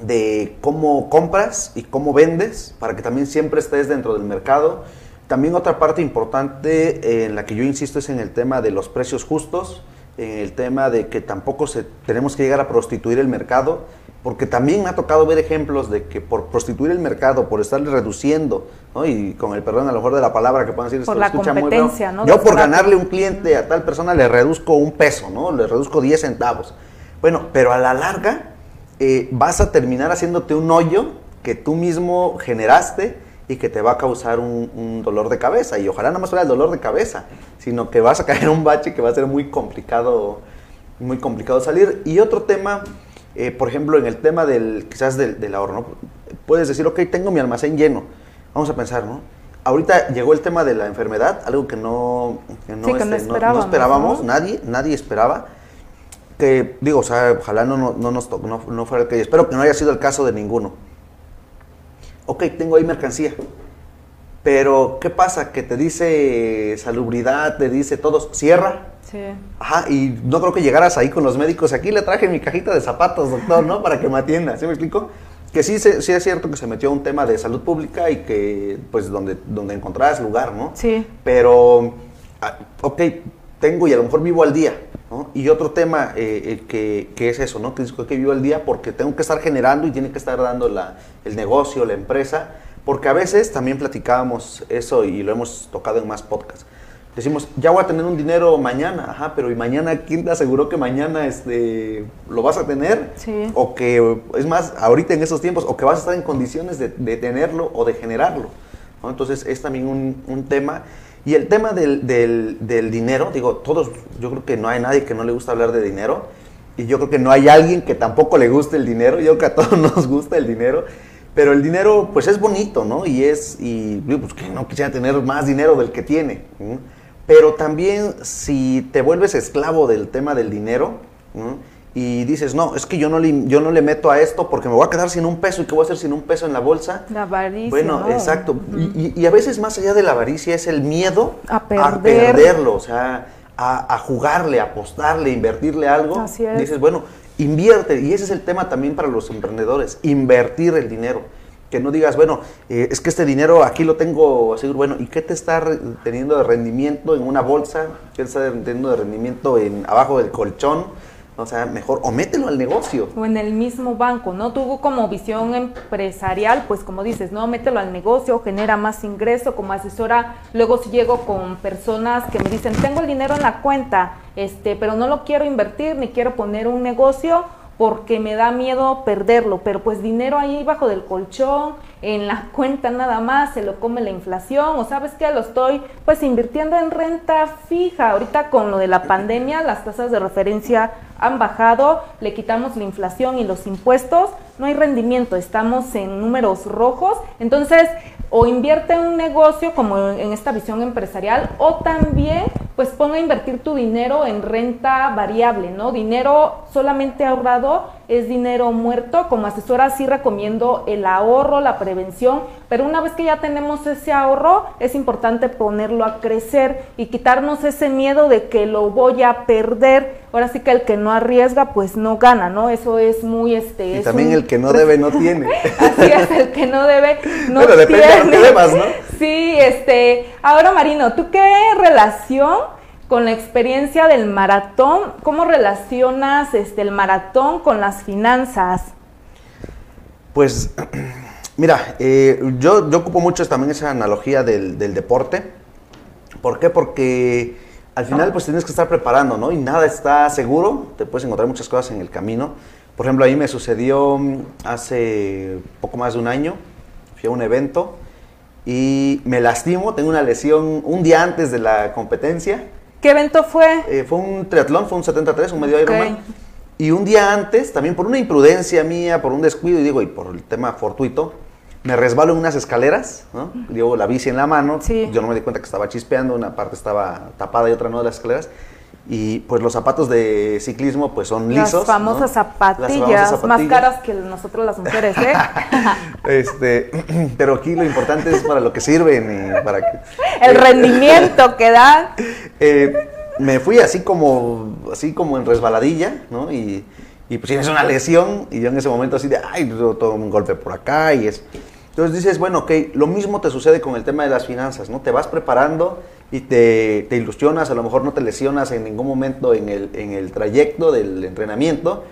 de cómo compras y cómo vendes para que también siempre estés dentro del mercado. También otra parte importante en la que yo insisto es en el tema de los precios justos, en el tema de que tampoco se, tenemos que llegar a prostituir el mercado, porque también me ha tocado ver ejemplos de que por prostituir el mercado, por estar reduciendo, y con el perdón a lo mejor de la palabra que puedan decir, por la competencia, ¿no? yo por ganarle un cliente a tal persona le reduzco un peso, ¿no? le reduzco 10 centavos. Bueno, pero a la larga eh, vas a terminar haciéndote un hoyo que tú mismo generaste y que te va a causar un, dolor de cabeza. Y ojalá no más fuera el dolor de cabeza, sino que vas a caer en un bache que va a ser muy complicado, muy complicado salir. Y otro tema, eh, por ejemplo, en el tema del, quizás del, ahorro, ¿no? Puedes decir, ok, tengo mi almacén lleno. Vamos a pensar, ¿no? Ahorita llegó el tema de la enfermedad, algo que no, no, este, esperábamos, nadie, nadie esperaba que digo, o sea, ojalá no, no, no nos no, no, fuera el que espero que no haya sido el caso de ninguno. Ok, tengo ahí mercancía, pero ¿qué pasa? Que te dice salubridad, te dice todos, cierra. Sí. Ajá, y no creo que llegaras ahí con los médicos, aquí le traje mi cajita de zapatos, doctor, ¿no? Para que me atienda, ¿sí me explico? Que sí, sí es cierto que se metió un tema de salud pública y que, pues, donde, donde encontrabas lugar, ¿no? Sí. Pero, ah, ok, tengo y a lo mejor vivo al día, y otro tema eh, eh, que, es eso, ¿no? que, que vivo el día porque tengo que estar generando y tiene que estar dando la, el negocio, la empresa, porque a veces también platicábamos eso y lo hemos tocado en más podcasts. Decimos, ya voy a tener un dinero mañana, ajá, pero ¿y mañana quién te aseguró que mañana este, lo vas a tener? Sí. O que, es más, ahorita en esos tiempos, o que vas a estar en condiciones de, tenerlo o de generarlo. Entonces es también un, un tema y el tema del, del, dinero, digo, todos, yo creo que no hay nadie que no le gusta hablar de dinero. Y yo creo que no hay alguien que tampoco le guste el dinero. Yo creo que a todos nos gusta el dinero. Pero el dinero, pues es bonito, ¿no? Y es, y pues que no quisiera tener más dinero del que tiene. Pero también si te vuelves esclavo del tema del dinero, y dices, no, es que yo no, le, yo no le meto a esto porque me voy a quedar sin un peso y qué voy a hacer sin un peso en la bolsa. La avaricia. Bueno, exacto. y, a veces más allá de la avaricia es el miedo a, perderlo, o sea, a, jugarle, a apostarle, invertirle algo. Así es. Dices, bueno, invierte. Y ese es el tema también para los emprendedores, invertir el dinero. Que no digas, bueno, eh, es que este dinero aquí lo tengo así, bueno, ¿y qué te está teniendo de rendimiento en una bolsa? ¿Qué te está teniendo de rendimiento en abajo del colchón? O sea, mejor, o mételo al negocio. O en el mismo banco, ¿no? Tuvo como visión empresarial, pues como dices, ¿no? Mételo al negocio, genera más ingreso. Como asesora, luego si llego con personas que me dicen, tengo el dinero en la cuenta, este, pero no lo quiero invertir, ni quiero poner un negocio porque me da miedo perderlo, pero pues dinero ahí bajo del colchón, en la cuenta nada más, se lo come la inflación, o sabes que lo estoy pues invirtiendo en renta fija. Ahorita con lo de la pandemia, las tasas de referencia han bajado, le quitamos la inflación y los impuestos, no hay rendimiento, estamos en números rojos, entonces o invierte en un negocio como en esta visión empresarial o también pues ponga a invertir tu dinero en renta variable, ¿no? Dinero solamente ahorrado es dinero muerto. Como asesora sí recomiendo el ahorro, la prevención, pero una vez que ya tenemos ese ahorro, es importante ponerlo a crecer y quitarnos ese miedo de que lo voy a perder. Ahora sí que el que no arriesga, pues no gana, ¿no? Eso es muy este. Y también el que no debe no tiene. Así es, el que no debe no Pero depende tiene. de lo que debas, ¿no? Sí, este. Ahora, Marino, ¿tú qué relación con la experiencia del maratón, ¿cómo relacionas este, el maratón con las finanzas? Pues, mira, eh, yo, yo ocupo mucho también esa analogía del, del, deporte. ¿Por qué? Porque al final pues tienes que estar preparando, ¿no? Y nada está seguro, te puedes encontrar muchas cosas en el camino. Por ejemplo, ahí me sucedió hace poco más de un año, fui a un evento y me lastimo, tengo una lesión un día antes de la competencia ¿Qué evento fue? Eh, fue un triatlón, fue un 73, un medio Ironman. Okay. Y un día antes, también por una imprudencia mía, por un descuido, y digo, y por el tema fortuito, me resbalo en unas escaleras, ¿no? Llevo la bici en la mano, sí. yo no me di cuenta que estaba chispeando, una parte estaba tapada y otra no de las escaleras. Y pues los zapatos de ciclismo pues son lisos. Las famosas, ¿no? zapatillas, las famosas zapatillas, más caras que nosotros las mujeres, ¿eh? este, pero aquí lo importante es para lo que sirven y para que... El rendimiento que dan. Eh, me fui así como, así como en resbaladilla, ¿no? Y, y pues tienes una lesión y yo en ese momento así de, ay, todo un golpe por acá y es... Entonces dices, bueno, ok, lo mismo te sucede con el tema de las finanzas, ¿no? Te vas preparando y te, te ilusionas, a lo mejor no te lesionas en ningún momento en el, en el trayecto del entrenamiento,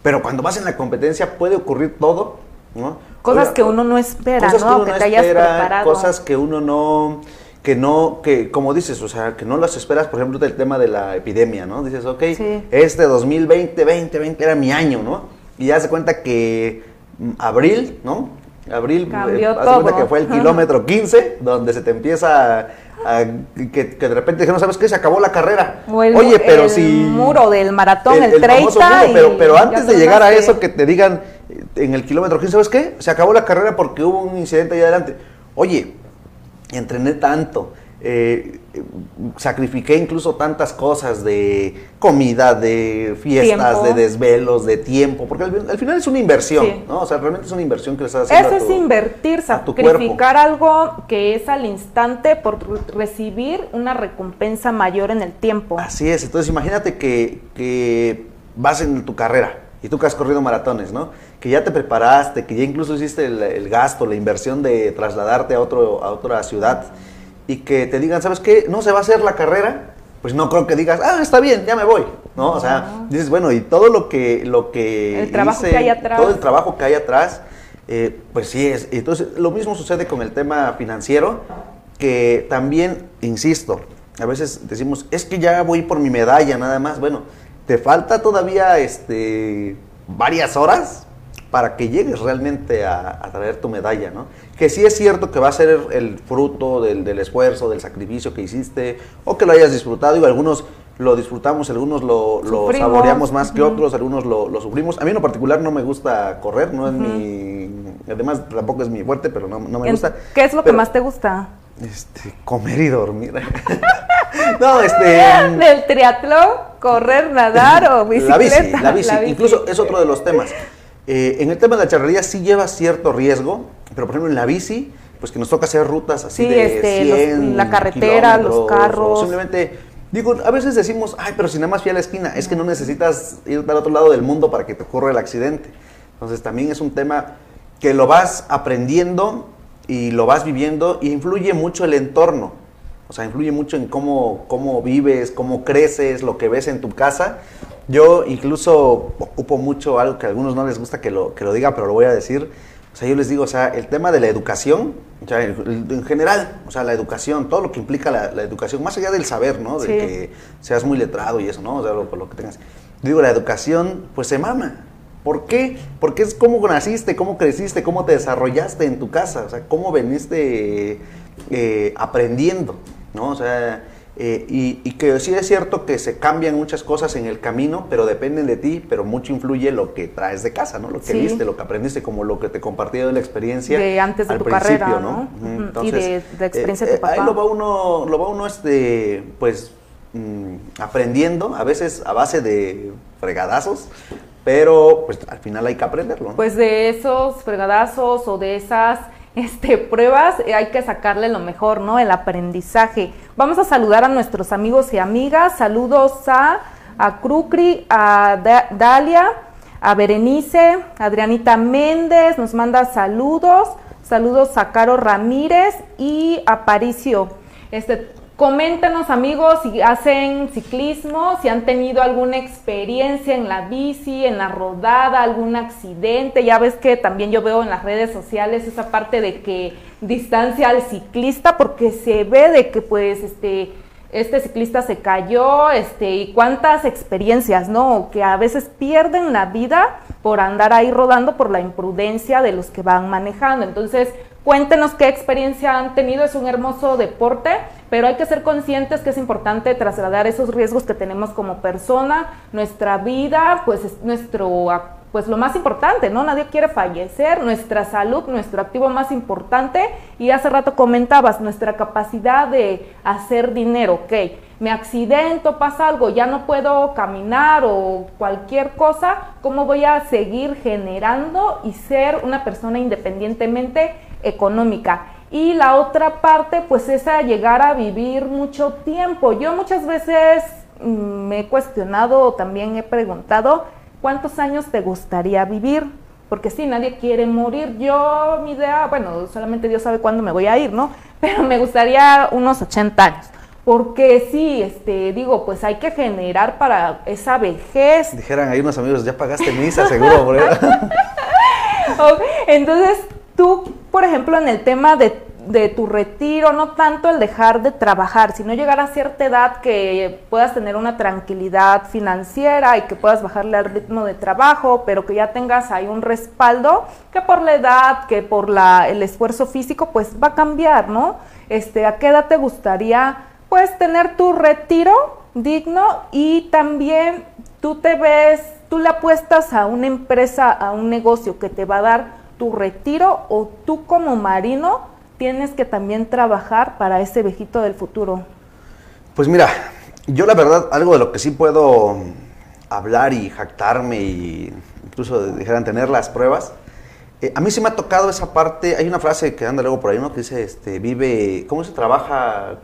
pero cuando vas en la competencia puede ocurrir todo, ¿no? Cosas Oiga, que uno no espera, cosas ¿no? Que, uno que no te hayas espera, preparado. Cosas que uno no que no, que como dices, o sea, que no las esperas, por ejemplo, del tema de la epidemia, ¿no? Dices, ok, Sí. este 2020, 2020 era mi año, ¿no? Y ya se cuenta que mm, abril, ¿no? Abril, Cambió haz de cuenta que fue el kilómetro 15, donde se te empieza a, a- que, que de repente dijeron, ¿sabes qué? Se acabó la carrera. El, Oye, pero el si... muro del maratón, el, 30. famoso muro, y pero, pero antes de llegar a eso, que te digan eh, en el kilómetro 15, ¿sabes qué? Se acabó la carrera porque hubo un incidente ahí adelante. Oye, entrené tanto, eh, sacrifiqué incluso tantas cosas de comida, de fiestas, Tiempo. de desvelos, de tiempo, porque al, al final es una inversión, Sí. ¿no? O sea, realmente es una inversión que le estás haciendo. Eso a es tu- invertir, a tu sacrificar algo que es al instante por re- recibir una recompensa mayor en el tiempo. Así es, entonces imagínate que, que vas en tu carrera y tú que has corrido maratones, ¿no? Que ya te preparaste, que ya incluso hiciste el, el gasto, la inversión de trasladarte a, otro, a otra ciudad y que te digan, ¿sabes qué? No se va a hacer la carrera, pues no creo que digas, ah, está bien, ya me voy, ¿no? O sea, dices, bueno, y todo lo que, lo que El trabajo hice, que hay atrás. todo el trabajo que hay atrás, eh, pues sí es. Entonces, lo mismo sucede con el tema financiero, que también, insisto, a veces decimos, es que ya voy por mi medalla nada más. Bueno, te falta todavía este, varias horas para que llegues realmente a, a traer tu medalla, ¿no? Que sí es cierto que va a ser el, fruto del, del esfuerzo, del sacrificio que hiciste, o que lo hayas disfrutado, y algunos lo disfrutamos, algunos lo, saboreamos más que otros, algunos lo, lo sufrimos. A mí en lo particular no me gusta correr, no es mi... Además tampoco es mi fuerte, pero no, no me gusta. ¿Qué es lo que más te gusta? Este, comer y dormir. no, este... ¿Del triatlón? ¿Correr, nadar o La bicicleta? bici, la bici. Incluso es otro de los temas. Eh, en el tema de la charrería sí lleva cierto riesgo, pero por ejemplo en la bici, pues que nos toca hacer rutas así Sí, de este, los- 100 la carretera, los carros. simplemente, digo, a veces decimos, ay, pero si nada más fui a la esquina, es que no necesitas ir al otro lado del mundo para que te ocurra el accidente. Entonces también es un tema que lo vas aprendiendo y lo vas viviendo y influye mucho el entorno. O sea, influye mucho en cómo, cómo vives, cómo creces, lo que ves en tu casa. Yo incluso ocupo mucho algo que a algunos no les gusta que lo, que lo diga, pero lo voy a decir. O sea, yo les digo, o sea, el tema de la educación, o sea, en general, o sea, la educación, todo lo que implica la, la educación, más allá del saber, ¿no? De Sí. que seas muy letrado y eso, ¿no? O sea, lo, lo que tengas. Yo digo, la educación, pues se mama. ¿Por qué? Porque es cómo naciste, cómo creciste, cómo te desarrollaste en tu casa, o sea, cómo veniste eh, aprendiendo, ¿no? O sea, eh, y, y que sí es cierto que se cambian muchas cosas en el camino, pero dependen de ti, pero mucho influye lo que traes de casa, ¿no? Lo que Sí. viste, lo que aprendiste, como lo que te compartí de la experiencia. De antes de al tu principio, carrera, ¿no? Ujú, y de la experiencia de tu Ahí papá. lo va uno, lo va uno este, pues, mm, aprendiendo, a veces a base de fregadazos, pero pues al final hay que aprenderlo. Pues de esos fregadazos o de esas este, pruebas eh, hay que sacarle lo mejor, ¿no? El aprendizaje. Vamos a saludar a nuestros amigos y amigas. Saludos a, a Crucri, a Dalia, a Berenice, Adrianita Méndez, nos manda saludos. Saludos a Caro Ramírez y a Paricio. Este, Coméntanos amigos si hacen ciclismo, si han tenido alguna experiencia en la bici, en la rodada, algún accidente. Ya ves que también yo veo en las redes sociales esa parte de que distancia al ciclista porque se ve de que pues este este ciclista se cayó, este, y cuántas experiencias, ¿no? Que a veces pierden la vida por andar ahí rodando por la imprudencia de los que van manejando. Entonces, cuéntenos qué experiencia han tenido, es un hermoso deporte, pero hay que ser conscientes que es importante trasladar esos riesgos que tenemos como persona, nuestra vida, pues es nuestro pues lo más importante, ¿no? Nadie quiere fallecer, nuestra salud, nuestro activo más importante y hace rato comentabas nuestra capacidad de hacer dinero, ok, me accidento, pasa algo, ya no puedo caminar o cualquier cosa, ¿cómo voy a seguir generando y ser una persona independientemente económica? Y la otra parte, pues es a llegar a vivir mucho tiempo. Yo muchas veces mm, me he cuestionado, también he preguntado, ¿cuántos años te gustaría vivir? Porque sí, nadie quiere morir. Yo, mi idea, bueno, solamente Dios sabe cuándo me voy a ir, ¿no? Pero me gustaría unos 80 años. Porque sí, este, digo, pues hay que generar para esa vejez. Dijeran ahí unos amigos, ya pagaste misa, seguro, por Entonces, tú, por ejemplo, en el tema de de tu retiro, no tanto el dejar de trabajar, sino llegar a cierta edad que puedas tener una tranquilidad financiera y que puedas bajarle al ritmo de trabajo, pero que ya tengas ahí un respaldo que por la edad, que por la, el esfuerzo físico, pues va a cambiar, ¿no? Este, ¿A qué edad te gustaría, pues, tener tu retiro digno y también tú te ves, tú le apuestas a una empresa, a un negocio que te va a dar tu retiro o tú como marino tienes que también trabajar para ese viejito del futuro? Pues mira, yo la verdad, algo de lo que sí puedo hablar y jactarme y incluso dijeran tener las pruebas, eh, a mí sí me ha tocado esa parte, hay una frase que anda luego por ahí, ¿no? Que dice, este, vive, ¿cómo se trabaja?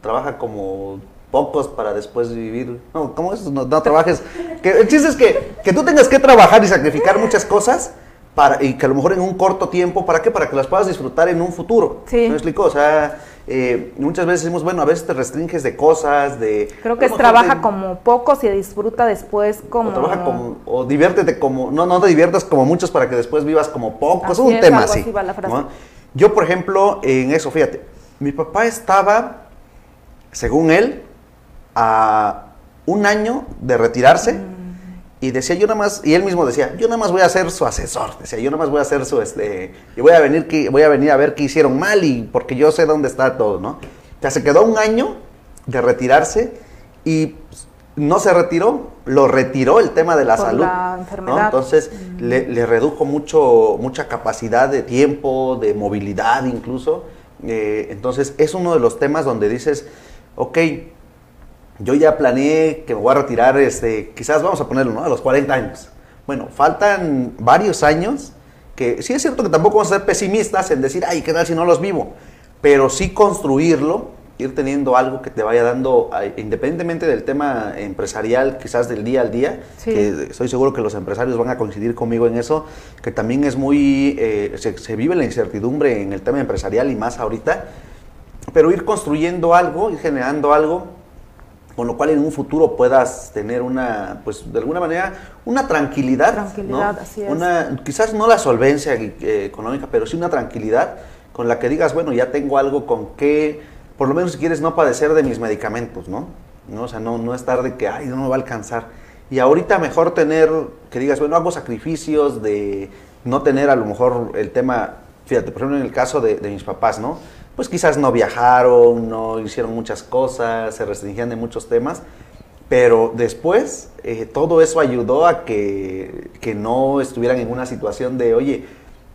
Trabaja como pocos para después vivir. No, ¿cómo es? No, trabajes. Que, el chiste es que, que tú tengas que trabajar y sacrificar muchas cosas para, y que a lo mejor en un corto tiempo, ¿para qué? Para que las puedas disfrutar en un futuro. Sí. ¿Me explico? O sea, eh, muchas veces decimos, bueno, a veces te restringes de cosas, de... Creo que es trabaja como pocos y disfruta después como... O trabaja como, o diviértete como, no, no te diviertas como muchos para que después vivas como pocos, es un tema así. Yo, por ejemplo, en eso, fíjate, mi papá estaba, según él, a un año de retirarse. Mm. Y decía, yo nada más, y él mismo decía, yo nada más voy a ser su asesor. Decía, yo nada más voy a ser su, este, y voy a venir, voy a venir a ver qué hicieron mal y porque yo sé dónde está todo, ¿no? O sea, se quedó un año de retirarse y no se retiró, lo retiró el tema de la salud. Entonces mm. le, redujo mucho, mucha capacidad de tiempo, de movilidad incluso. Eh, entonces es uno de los temas donde dices, ok, yo ya planeé que me voy a retirar, este, quizás vamos a ponerlo, ¿no? A los 40 años. Bueno, faltan varios años que sí es cierto que tampoco vamos a ser pesimistas en decir, ay, ¿qué tal si no los vivo? Pero sí construirlo, ir teniendo algo que te vaya dando, independientemente del tema empresarial, quizás del día al día, que estoy seguro que los empresarios van a coincidir conmigo en eso, que también es muy, eh, se, se vive la incertidumbre en el tema empresarial y más ahorita, pero ir construyendo algo, ir generando algo con lo cual en un futuro puedas tener una, pues de alguna manera, una tranquilidad. Tranquilidad, así es. Una, quizás no la solvencia eh, económica, pero sí una tranquilidad con la que digas, bueno, ya tengo algo con que, por lo menos si quieres, no padecer de mis medicamentos, ¿no? ¿No? O sea, no, no estar de que, ay, no me va a alcanzar. Y ahorita mejor tener, que digas, bueno, hago sacrificios de no tener a lo mejor el tema, fíjate, por ejemplo, en el caso de, de mis papás, ¿no? Pues quizás no viajaron, no hicieron muchas cosas, se restringían de muchos temas, pero después eh, todo eso ayudó a que, no estuvieran en una situación de, oye,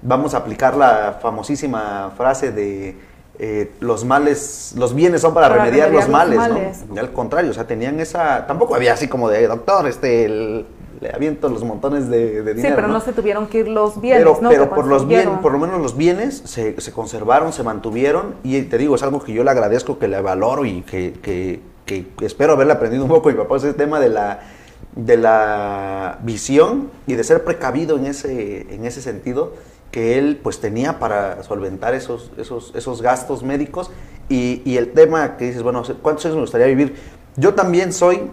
vamos a aplicar la famosísima frase de eh, los males, los bienes son para, remediar, los males, ¿no? al contrario, o sea, tenían esa, tampoco había así como de, doctor, este, le aviento los montones de, dinero. Sí, pero ¿no? se tuvieron que ir los bienes, pero, ¿no? Pero por, los bien, por lo menos los bienes se, se, conservaron, se mantuvieron y te digo, es algo que yo le agradezco, que le valoro y que, que, que espero haberle aprendido un poco mi papá, ese tema de la, de la visión y de ser precavido en ese, en ese sentido que él pues tenía para solventar esos, esos, esos gastos médicos y, y el tema que dices, bueno, ¿cuántos años me gustaría vivir? Yo también soy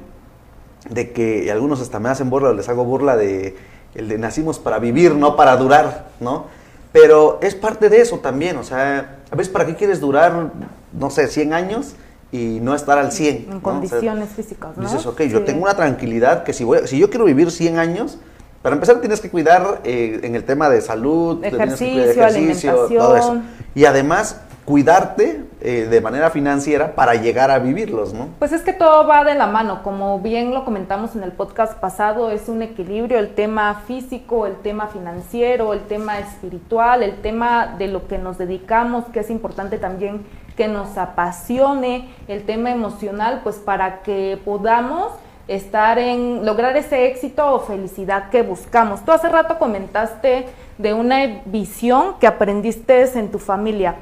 de que algunos hasta me hacen burla, les hago burla de el de nacimos para vivir, no para durar, ¿no? Pero es parte de eso también, o sea, a veces para qué quieres durar, no sé, 100 años y no estar al 100. En condiciones físicas, ¿no? Dices, ok, yo tengo una tranquilidad que si, voy, si yo quiero vivir 100 años, para empezar tienes que cuidar eh, en el tema de salud, ejercicio, ejercicio todo eso. Y además cuidarte eh, de manera financiera para llegar a vivirlos, ¿no? Pues es que todo va de la mano, como bien lo comentamos en el podcast pasado, es un equilibrio, el tema físico, el tema financiero, el tema espiritual, el tema de lo que nos dedicamos, que es importante también que nos apasione, el tema emocional, pues para que podamos estar en lograr ese éxito o felicidad que buscamos. Tú hace rato comentaste de una visión que aprendiste en tu familia.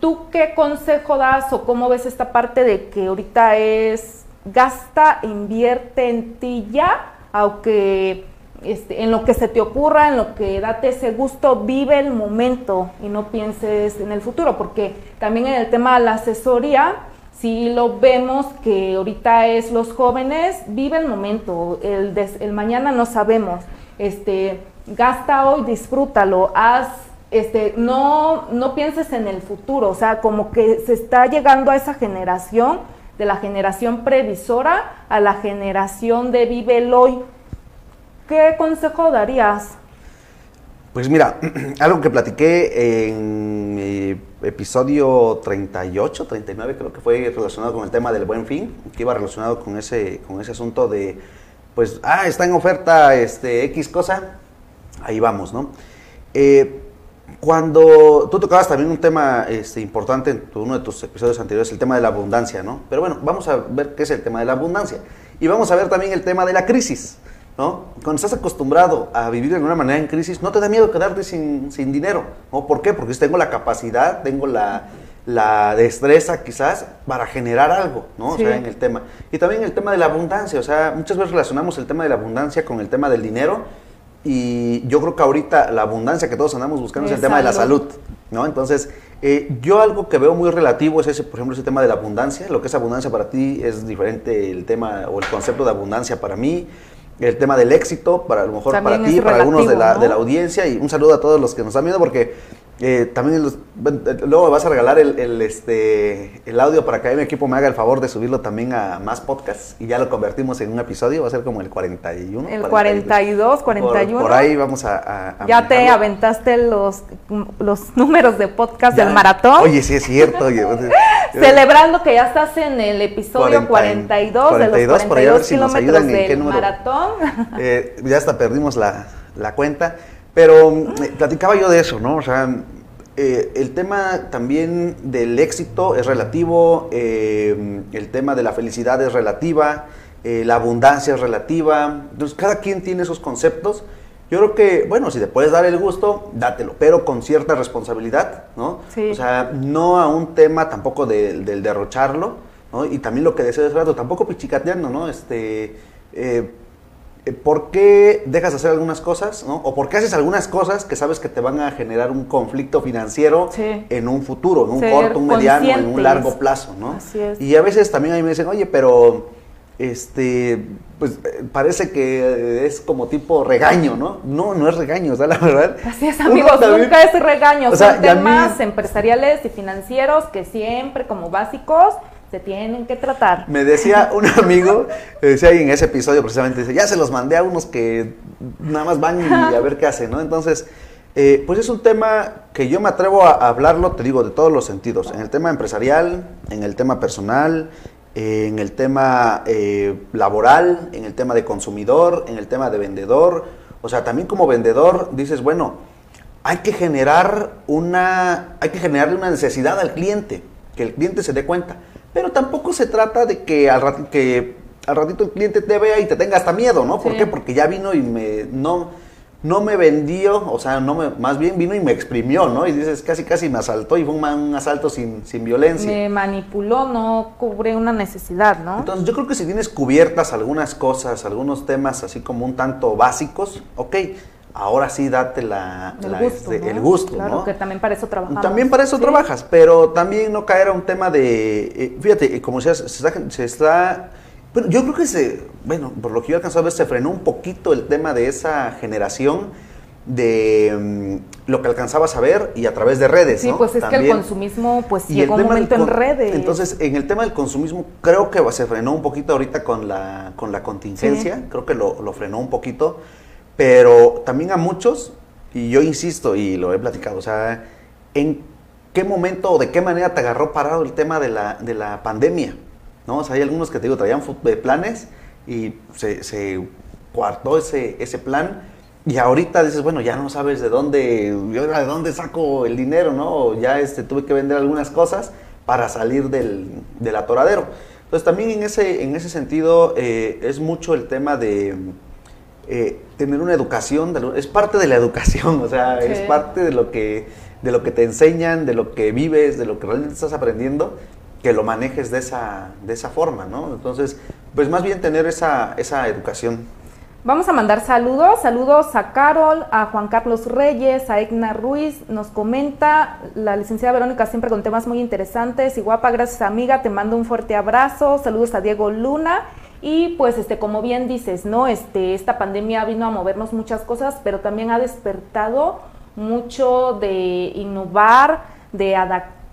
¿Tú qué consejo das o cómo ves esta parte de que ahorita es gasta, invierte en ti ya, aunque este, en lo que se te ocurra, en lo que date ese gusto, vive el momento y no pienses en el futuro, porque también en el tema de la asesoría, si lo vemos que ahorita es los jóvenes, vive el momento, el, el mañana no sabemos, este, gasta hoy, disfrútalo, haz este, no, no pienses en el futuro, o sea, como que se está llegando a esa generación, de la generación previsora a la generación de vive el hoy. ¿Qué consejo darías? Pues mira, algo que platiqué en episodio 38, 39 creo que fue relacionado con el tema del buen fin, que iba relacionado con ese, con ese asunto de, pues, ah, está en oferta este, X cosa, ahí vamos, ¿no? Eh, cuando tú tocabas también un tema este, importante en uno de tus episodios anteriores, el tema de la abundancia, ¿no? Pero bueno, vamos a ver qué es el tema de la abundancia. Y vamos a ver también el tema de la crisis, ¿no? Cuando estás acostumbrado a vivir de una manera en crisis, no te da miedo quedarte sin, sin dinero, ¿no? ¿Por qué? Porque tengo la capacidad, tengo la, la destreza quizás para generar algo, ¿no? O sea, en el tema. Y también el tema de la abundancia, o sea, muchas veces relacionamos el tema de la abundancia con el tema del dinero y yo creo que ahorita la abundancia que todos andamos buscando es el tema de la salud, ¿no? Entonces, eh, yo algo que veo muy relativo es ese, por ejemplo, ese tema de la abundancia. Lo que es abundancia para ti es diferente el tema o el concepto de abundancia para mí. El tema del éxito, para a lo mejor para ti, para algunos de la, de la audiencia. Y un saludo a todos los que nos están viendo porque eh, también luego me vas a regalar el, este, el audio para que mi equipo me haga el favor de subirlo también a más podcasts y ya lo convertimos en un episodio, va a ser como el 41. El 42, 41. Por, ahí vamos a... ya te aventaste los, los números de podcast del maratón. Oye, sí es cierto. Celebrando que ya estás en el episodio 42, de los 42 kilómetros del maratón. Eh, ya hasta perdimos la, la cuenta. Pero eh, platicaba yo de eso, ¿no? O sea, eh, el tema también del éxito es relativo, eh, el tema de la felicidad es relativa, la abundancia es relativa. Entonces, cada quien tiene esos conceptos. Yo creo que, bueno, si te puedes dar el gusto, dátelo, pero con cierta responsabilidad, ¿no? Sí. O sea, no a un tema tampoco del derrocharlo, ¿no? Y también lo que decía hace rato, tampoco pichicateando, ¿no? Este, eh, ¿por qué dejas de hacer algunas cosas? ¿no? ¿O por qué haces algunas cosas que sabes que te van a generar un conflicto financiero en un futuro, en un corto, un mediano, en un largo plazo? ¿no? Y a veces también a mí me dicen, oye, pero este, pues eh, parece que es como tipo regaño, ¿no? No, no es regaño, o sea, la verdad. Así es, amigos, nunca es regaño. O Son temas empresariales y financieros que siempre, como básicos, se tienen que tratar. Me decía un amigo, decía ahí en ese episodio precisamente, dice, ya se los mandé a unos que nada más van y a ver qué hacen, ¿no? Entonces, eh, pues es un tema que yo me atrevo a hablarlo, te digo, de todos los sentidos, en el tema empresarial, en el tema personal, en el tema eh, laboral, en el tema de consumidor, en el tema de vendedor. O sea, también como vendedor dices, bueno, hay que generar una, hay que generarle una necesidad al cliente, que el cliente se dé cuenta. Pero tampoco se trata de que al rato que al ratito el cliente te vea y te tenga hasta miedo, ¿no? ¿Por qué? Porque ya vino y me, no, no me vendió, o sea, no me, más bien vino y me exprimió, ¿no? Y dices, casi casi me asaltó y fue un, asalto sin, sin, violencia. Me manipuló, no cubre una necesidad, ¿no? Entonces yo creo que si tienes cubiertas algunas cosas, algunos temas así como un tanto básicos, ok, ahora sí date la, el, gusto, este, el gusto, claro, que también para eso trabajamos. También para eso trabajas, pero también no caer a un tema de, eh, fíjate, como se, se está, se está bueno, yo creo que se, bueno, por lo que yo he alcanzado a ver, se frenó un poquito el tema de esa generación de mm, lo que alcanzabas a ver y a través de redes. Sí, pues es que el consumismo pues llegó un momento en redes. Entonces, en el tema del consumismo, creo que se frenó un poquito ahorita con la, con la contingencia, creo que lo, lo, frenó un poquito, pero también a muchos, y yo insisto, y lo he platicado, o sea, ¿en qué momento o de qué manera te agarró parado el tema de la, de la pandemia? ¿no? Hay algunos que te digo, traían planes y se, se cuartó ese, ese plan y ahorita dices, bueno, ya no sabes de dónde, de dónde saco el dinero, ¿no? Ya este, tuve que vender algunas cosas para salir del, del atoradero. Entonces también en ese, en ese sentido eh, es mucho el tema de eh, tener una educación, es parte de la educación, o sea, es parte de lo, que, de lo que te enseñan, de lo que vives, de lo que realmente estás aprendiendo que lo manejes de esa, de esa forma, ¿no? Entonces, pues más bien tener esa, esa educación. Vamos a mandar saludos, saludos a Carol, a Juan Carlos Reyes, a Egna Ruiz, nos comenta la licenciada Verónica siempre con temas muy interesantes. Y guapa, gracias amiga, te mando un fuerte abrazo, saludos a Diego Luna. Y pues este como bien dices, ¿no? Este esta pandemia vino a movernos muchas cosas, pero también ha despertado mucho de innovar, de adaptar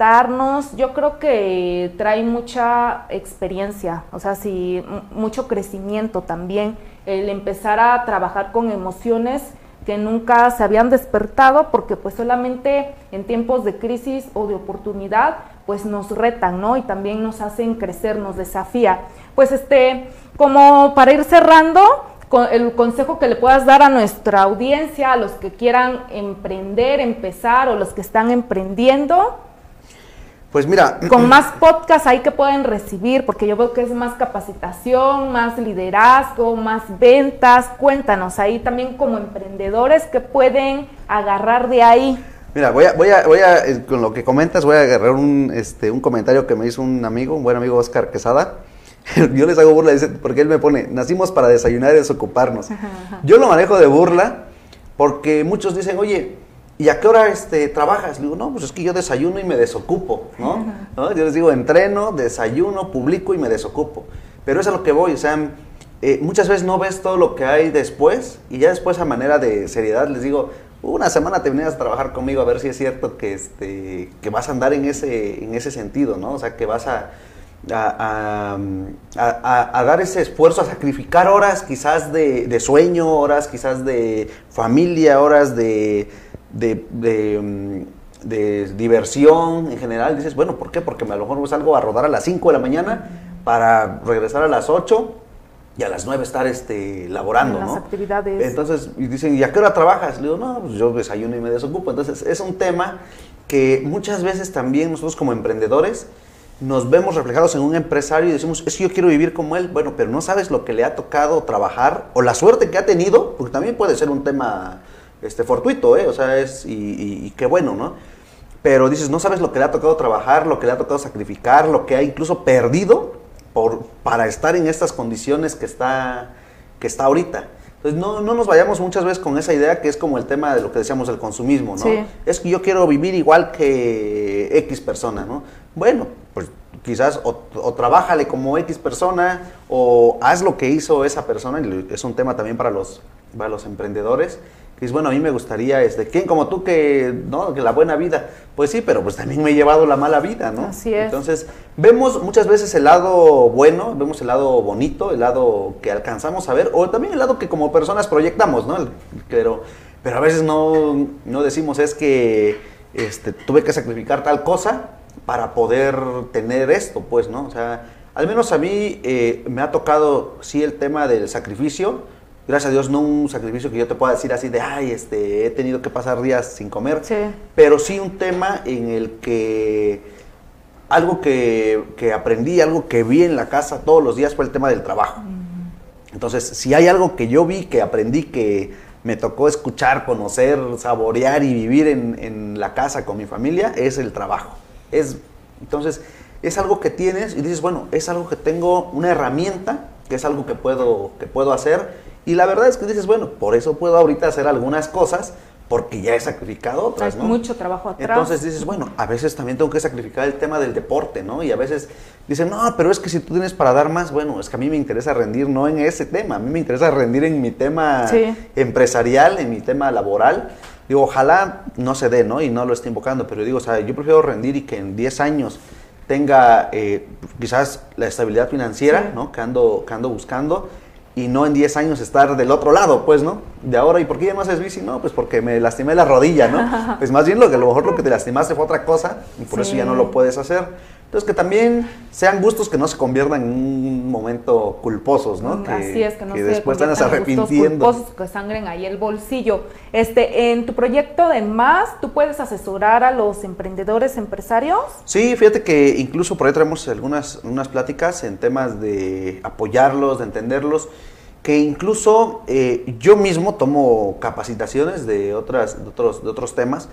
yo creo que trae mucha experiencia, o sea, sí, mucho crecimiento también, el empezar a trabajar con emociones que nunca se habían despertado porque pues solamente en tiempos de crisis o de oportunidad pues nos retan, ¿no? Y también nos hacen crecer, nos desafía. Pues este, como para ir cerrando, el consejo que le puedas dar a nuestra audiencia, a los que quieran emprender, empezar o los que están emprendiendo, pues mira. Con más podcasts ahí que pueden recibir, porque yo veo que es más capacitación, más liderazgo, más ventas. Cuéntanos ahí también como emprendedores que pueden agarrar de ahí. Mira, voy a, voy a, voy a, eh, con lo que comentas, voy a agarrar un, este, un comentario que me hizo un amigo, un buen amigo Oscar Quesada. Yo les hago burla, porque él me pone, nacimos para desayunar y desocuparnos. Yo lo manejo de burla porque muchos dicen, oye, ¿y a qué hora este, trabajas? Le digo, no, pues es que yo desayuno y me desocupo, ¿no? Yo les digo, entreno, desayuno, publico y me desocupo. Pero eso es a lo que voy, o sea, eh, muchas veces no ves todo lo que hay después y ya después a manera de seriedad les digo, una semana te venías a trabajar conmigo a ver si es cierto que, este, que vas a andar en ese, en ese sentido, ¿no? O sea, que vas a, a, a, dar ese esfuerzo, a sacrificar horas quizás de, de sueño, horas quizás de familia, horas de de, mm, de, diversión en general, dices, bueno, ¿por qué? Porque a lo mejor salgo a rodar a las 5 de la mañana para regresar a las 8 y a las 9 estar este, laborando, en las actividades. Entonces, y dicen, ¿y a qué hora trabajas? Le digo, no, pues yo desayuno y me desocupo. Entonces, es un tema que muchas veces también nosotros como emprendedores nos vemos reflejados en un empresario y decimos, es que yo quiero vivir como él. Bueno, pero no sabes lo que le ha tocado trabajar o la suerte que ha tenido, porque también puede ser un tema este, fortuito, ¿eh? O sea, es, y, qué bueno, ¿no? Pero dices, no sabes lo que le ha tocado trabajar, lo que le ha tocado sacrificar, lo que ha incluso perdido por, para estar en estas condiciones que está, que está ahorita. Entonces, no, no, nos vayamos muchas veces con esa idea que es como el tema de lo que decíamos del consumismo, ¿no? Es que yo quiero vivir igual que X persona, ¿no? Bueno, pues quizás o, o trabájale como X persona o haz lo que hizo esa persona, y es un tema también para los, para los emprendedores, dices, bueno, a mí me gustaría, este, ¿quién como tú que, no, que la buena vida? Pues sí, pero pues también me he llevado la mala vida, ¿no? Así es. Entonces, vemos muchas veces el lado bueno, vemos el lado bonito, el lado que alcanzamos a ver, o también el lado que como personas proyectamos, ¿no? Pero, pero a veces no, no decimos es que este, tuve que sacrificar tal cosa para poder tener esto, pues, ¿no? O sea, al menos a mí eh, me ha tocado, sí, el tema del sacrificio, gracias a Dios, no un sacrificio que yo te pueda decir así de, ay, este, he tenido que pasar días sin comer, pero sí un tema en el que algo que, que, aprendí, algo que vi en la casa todos los días fue el tema del trabajo. Entonces, si hay algo que yo vi, que aprendí, que me tocó escuchar, conocer, saborear y vivir en, en la casa con mi familia, es el trabajo. Es, entonces, es algo que tienes y dices, bueno, es algo que tengo, una herramienta, que es algo que puedo, que puedo hacer. Y la verdad es que dices, bueno, por eso puedo ahorita hacer algunas cosas porque ya he sacrificado otras, Hay mucho trabajo atrás. Entonces dices, bueno, a veces también tengo que sacrificar el tema del deporte, ¿no? Y a veces dicen, no, pero es que si tú tienes para dar más, bueno, es que a mí me interesa rendir no en ese tema, a mí me interesa rendir en mi tema empresarial, en mi tema laboral. Digo, ojalá no se dé, ¿no? Y no lo esté invocando, pero digo, o sea, yo prefiero rendir y que en 10 años tenga eh, quizás la estabilidad financiera, ¿no? Que ando, que ando buscando y no en 10 años estar del otro lado, pues, ¿no? De ahora, ¿y por qué ya no haces bici? No, pues porque me lastimé la rodilla, ¿no? pues más bien lo que a lo mejor lo que te lastimaste fue otra cosa y por eso ya no lo puedes hacer. Entonces, que también sean gustos que no se conviertan en un momento culposos, ¿no? Mm, así es, que no que se después están arrepintiendo. culposos que sangren ahí el bolsillo. Este, en tu proyecto de más, ¿tú puedes asesorar a los emprendedores, empresarios? Sí, fíjate que incluso por ahí traemos algunas unas pláticas en temas de apoyarlos, de entenderlos que incluso eh, yo mismo tomo capacitaciones de, otras, de, otros, de otros temas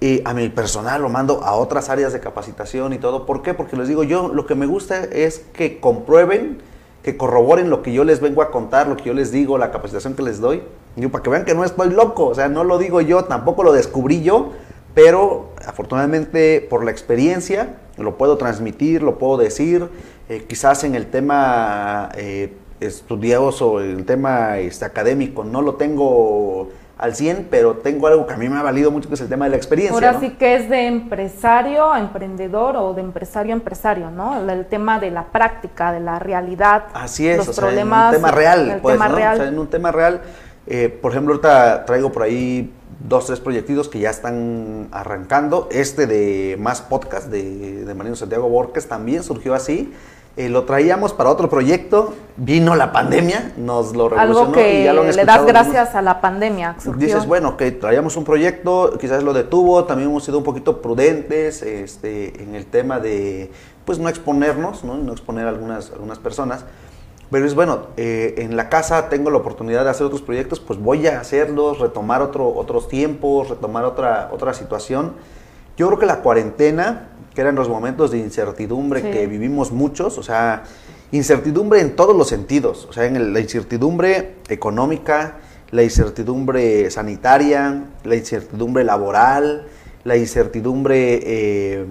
y a mi personal lo mando a otras áreas de capacitación y todo. ¿Por qué? Porque les digo, yo lo que me gusta es que comprueben, que corroboren lo que yo les vengo a contar, lo que yo les digo, la capacitación que les doy. Digo, para que vean que no estoy loco, o sea, no lo digo yo, tampoco lo descubrí yo, pero afortunadamente por la experiencia lo puedo transmitir, lo puedo decir. Eh, quizás en el tema eh, estudioso, en el tema este, académico, no lo tengo al 100, pero tengo algo que a mí me ha valido mucho, que es el tema de la experiencia. Ahora sí que es de empresario a emprendedor o de empresario a empresario, ¿no? El, tema de la práctica, de la realidad. Así es, los problemas, en un tema real, pues, ¿no? O sea, en un tema real, eh, por ejemplo, ahorita traigo por ahí dos, tres proyectitos que ya están arrancando. Este de Más Podcast de, de Marino Santiago Borges también surgió así. Eh, lo traíamos para otro proyecto, vino la pandemia, nos lo revolucionó Algo que y ya lo han le das gracias a la pandemia. Dices, bueno, que traíamos un proyecto, quizás lo detuvo, también hemos sido un poquito prudentes este, en el tema de, pues, no exponernos, no, no exponer a algunas, algunas personas. Pero es bueno, eh, en la casa tengo la oportunidad de hacer otros proyectos, pues voy a hacerlos, retomar otro, otros tiempos, retomar otra, otra situación. Yo creo que la cuarentena que eran los momentos de incertidumbre que vivimos muchos, o sea, incertidumbre en todos los sentidos, o sea, en la incertidumbre económica, la incertidumbre sanitaria, la incertidumbre laboral, la incertidumbre eh,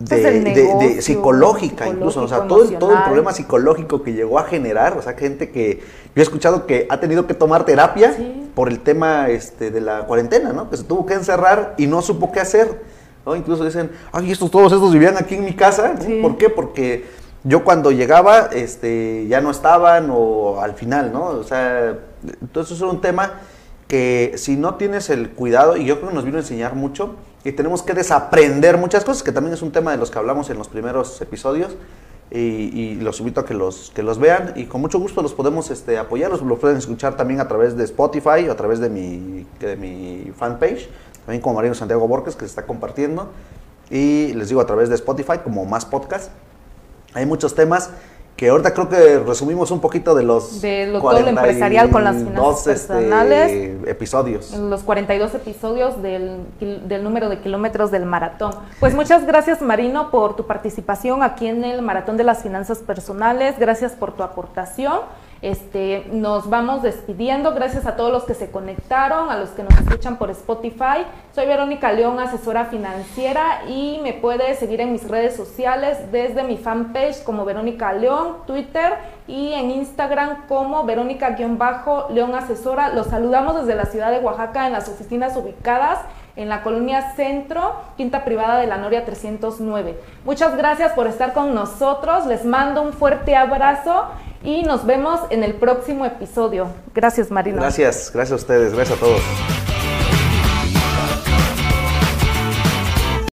de, psicológica incluso, o sea, todo el, todo el problema psicológico que llegó a generar, o sea, gente que yo he escuchado que ha tenido que tomar terapia por el tema este, de la cuarentena, ¿no? Que se tuvo que encerrar y no supo qué hacer. Incluso dicen, ay, estos, todos estos vivían aquí en mi casa. ¿Por qué? Porque yo cuando llegaba, este, ya no estaban o al final, ¿no? O sea, entonces es un tema que si no tienes el cuidado, y yo creo que nos vino a enseñar mucho, y tenemos que desaprender muchas cosas, que también es un tema de los que hablamos en los primeros episodios, y, los invito a que los, que los vean, y con mucho gusto los podemos este, apoyar, los, pueden escuchar también a través de Spotify o a través de mi, de mi fanpage también como Marino Santiago Borges, que se está compartiendo. Y les digo a través de Spotify, como más podcast. Hay muchos temas que ahorita creo que resumimos un poquito de los... De lo, todo lo empresarial con las finanzas este, personales. episodios. Los 42 episodios del, del, número de kilómetros del maratón. Pues muchas gracias Marino por tu participación aquí en el Maratón de las Finanzas Personales. Gracias por tu aportación. Este, nos vamos despidiendo. Gracias a todos los que se conectaron, a los que nos escuchan por Spotify. Soy Verónica León, asesora financiera y me puedes seguir en mis redes sociales desde mi fanpage como Verónica León, Twitter y en Instagram como Verónica-León Asesora. Los saludamos desde la ciudad de Oaxaca en las oficinas ubicadas en la colonia Centro, quinta privada de la Noria 309. Muchas gracias por estar con nosotros. Les mando un fuerte abrazo y nos vemos en el próximo episodio. Gracias, Marina. Gracias, gracias a ustedes, gracias a todos.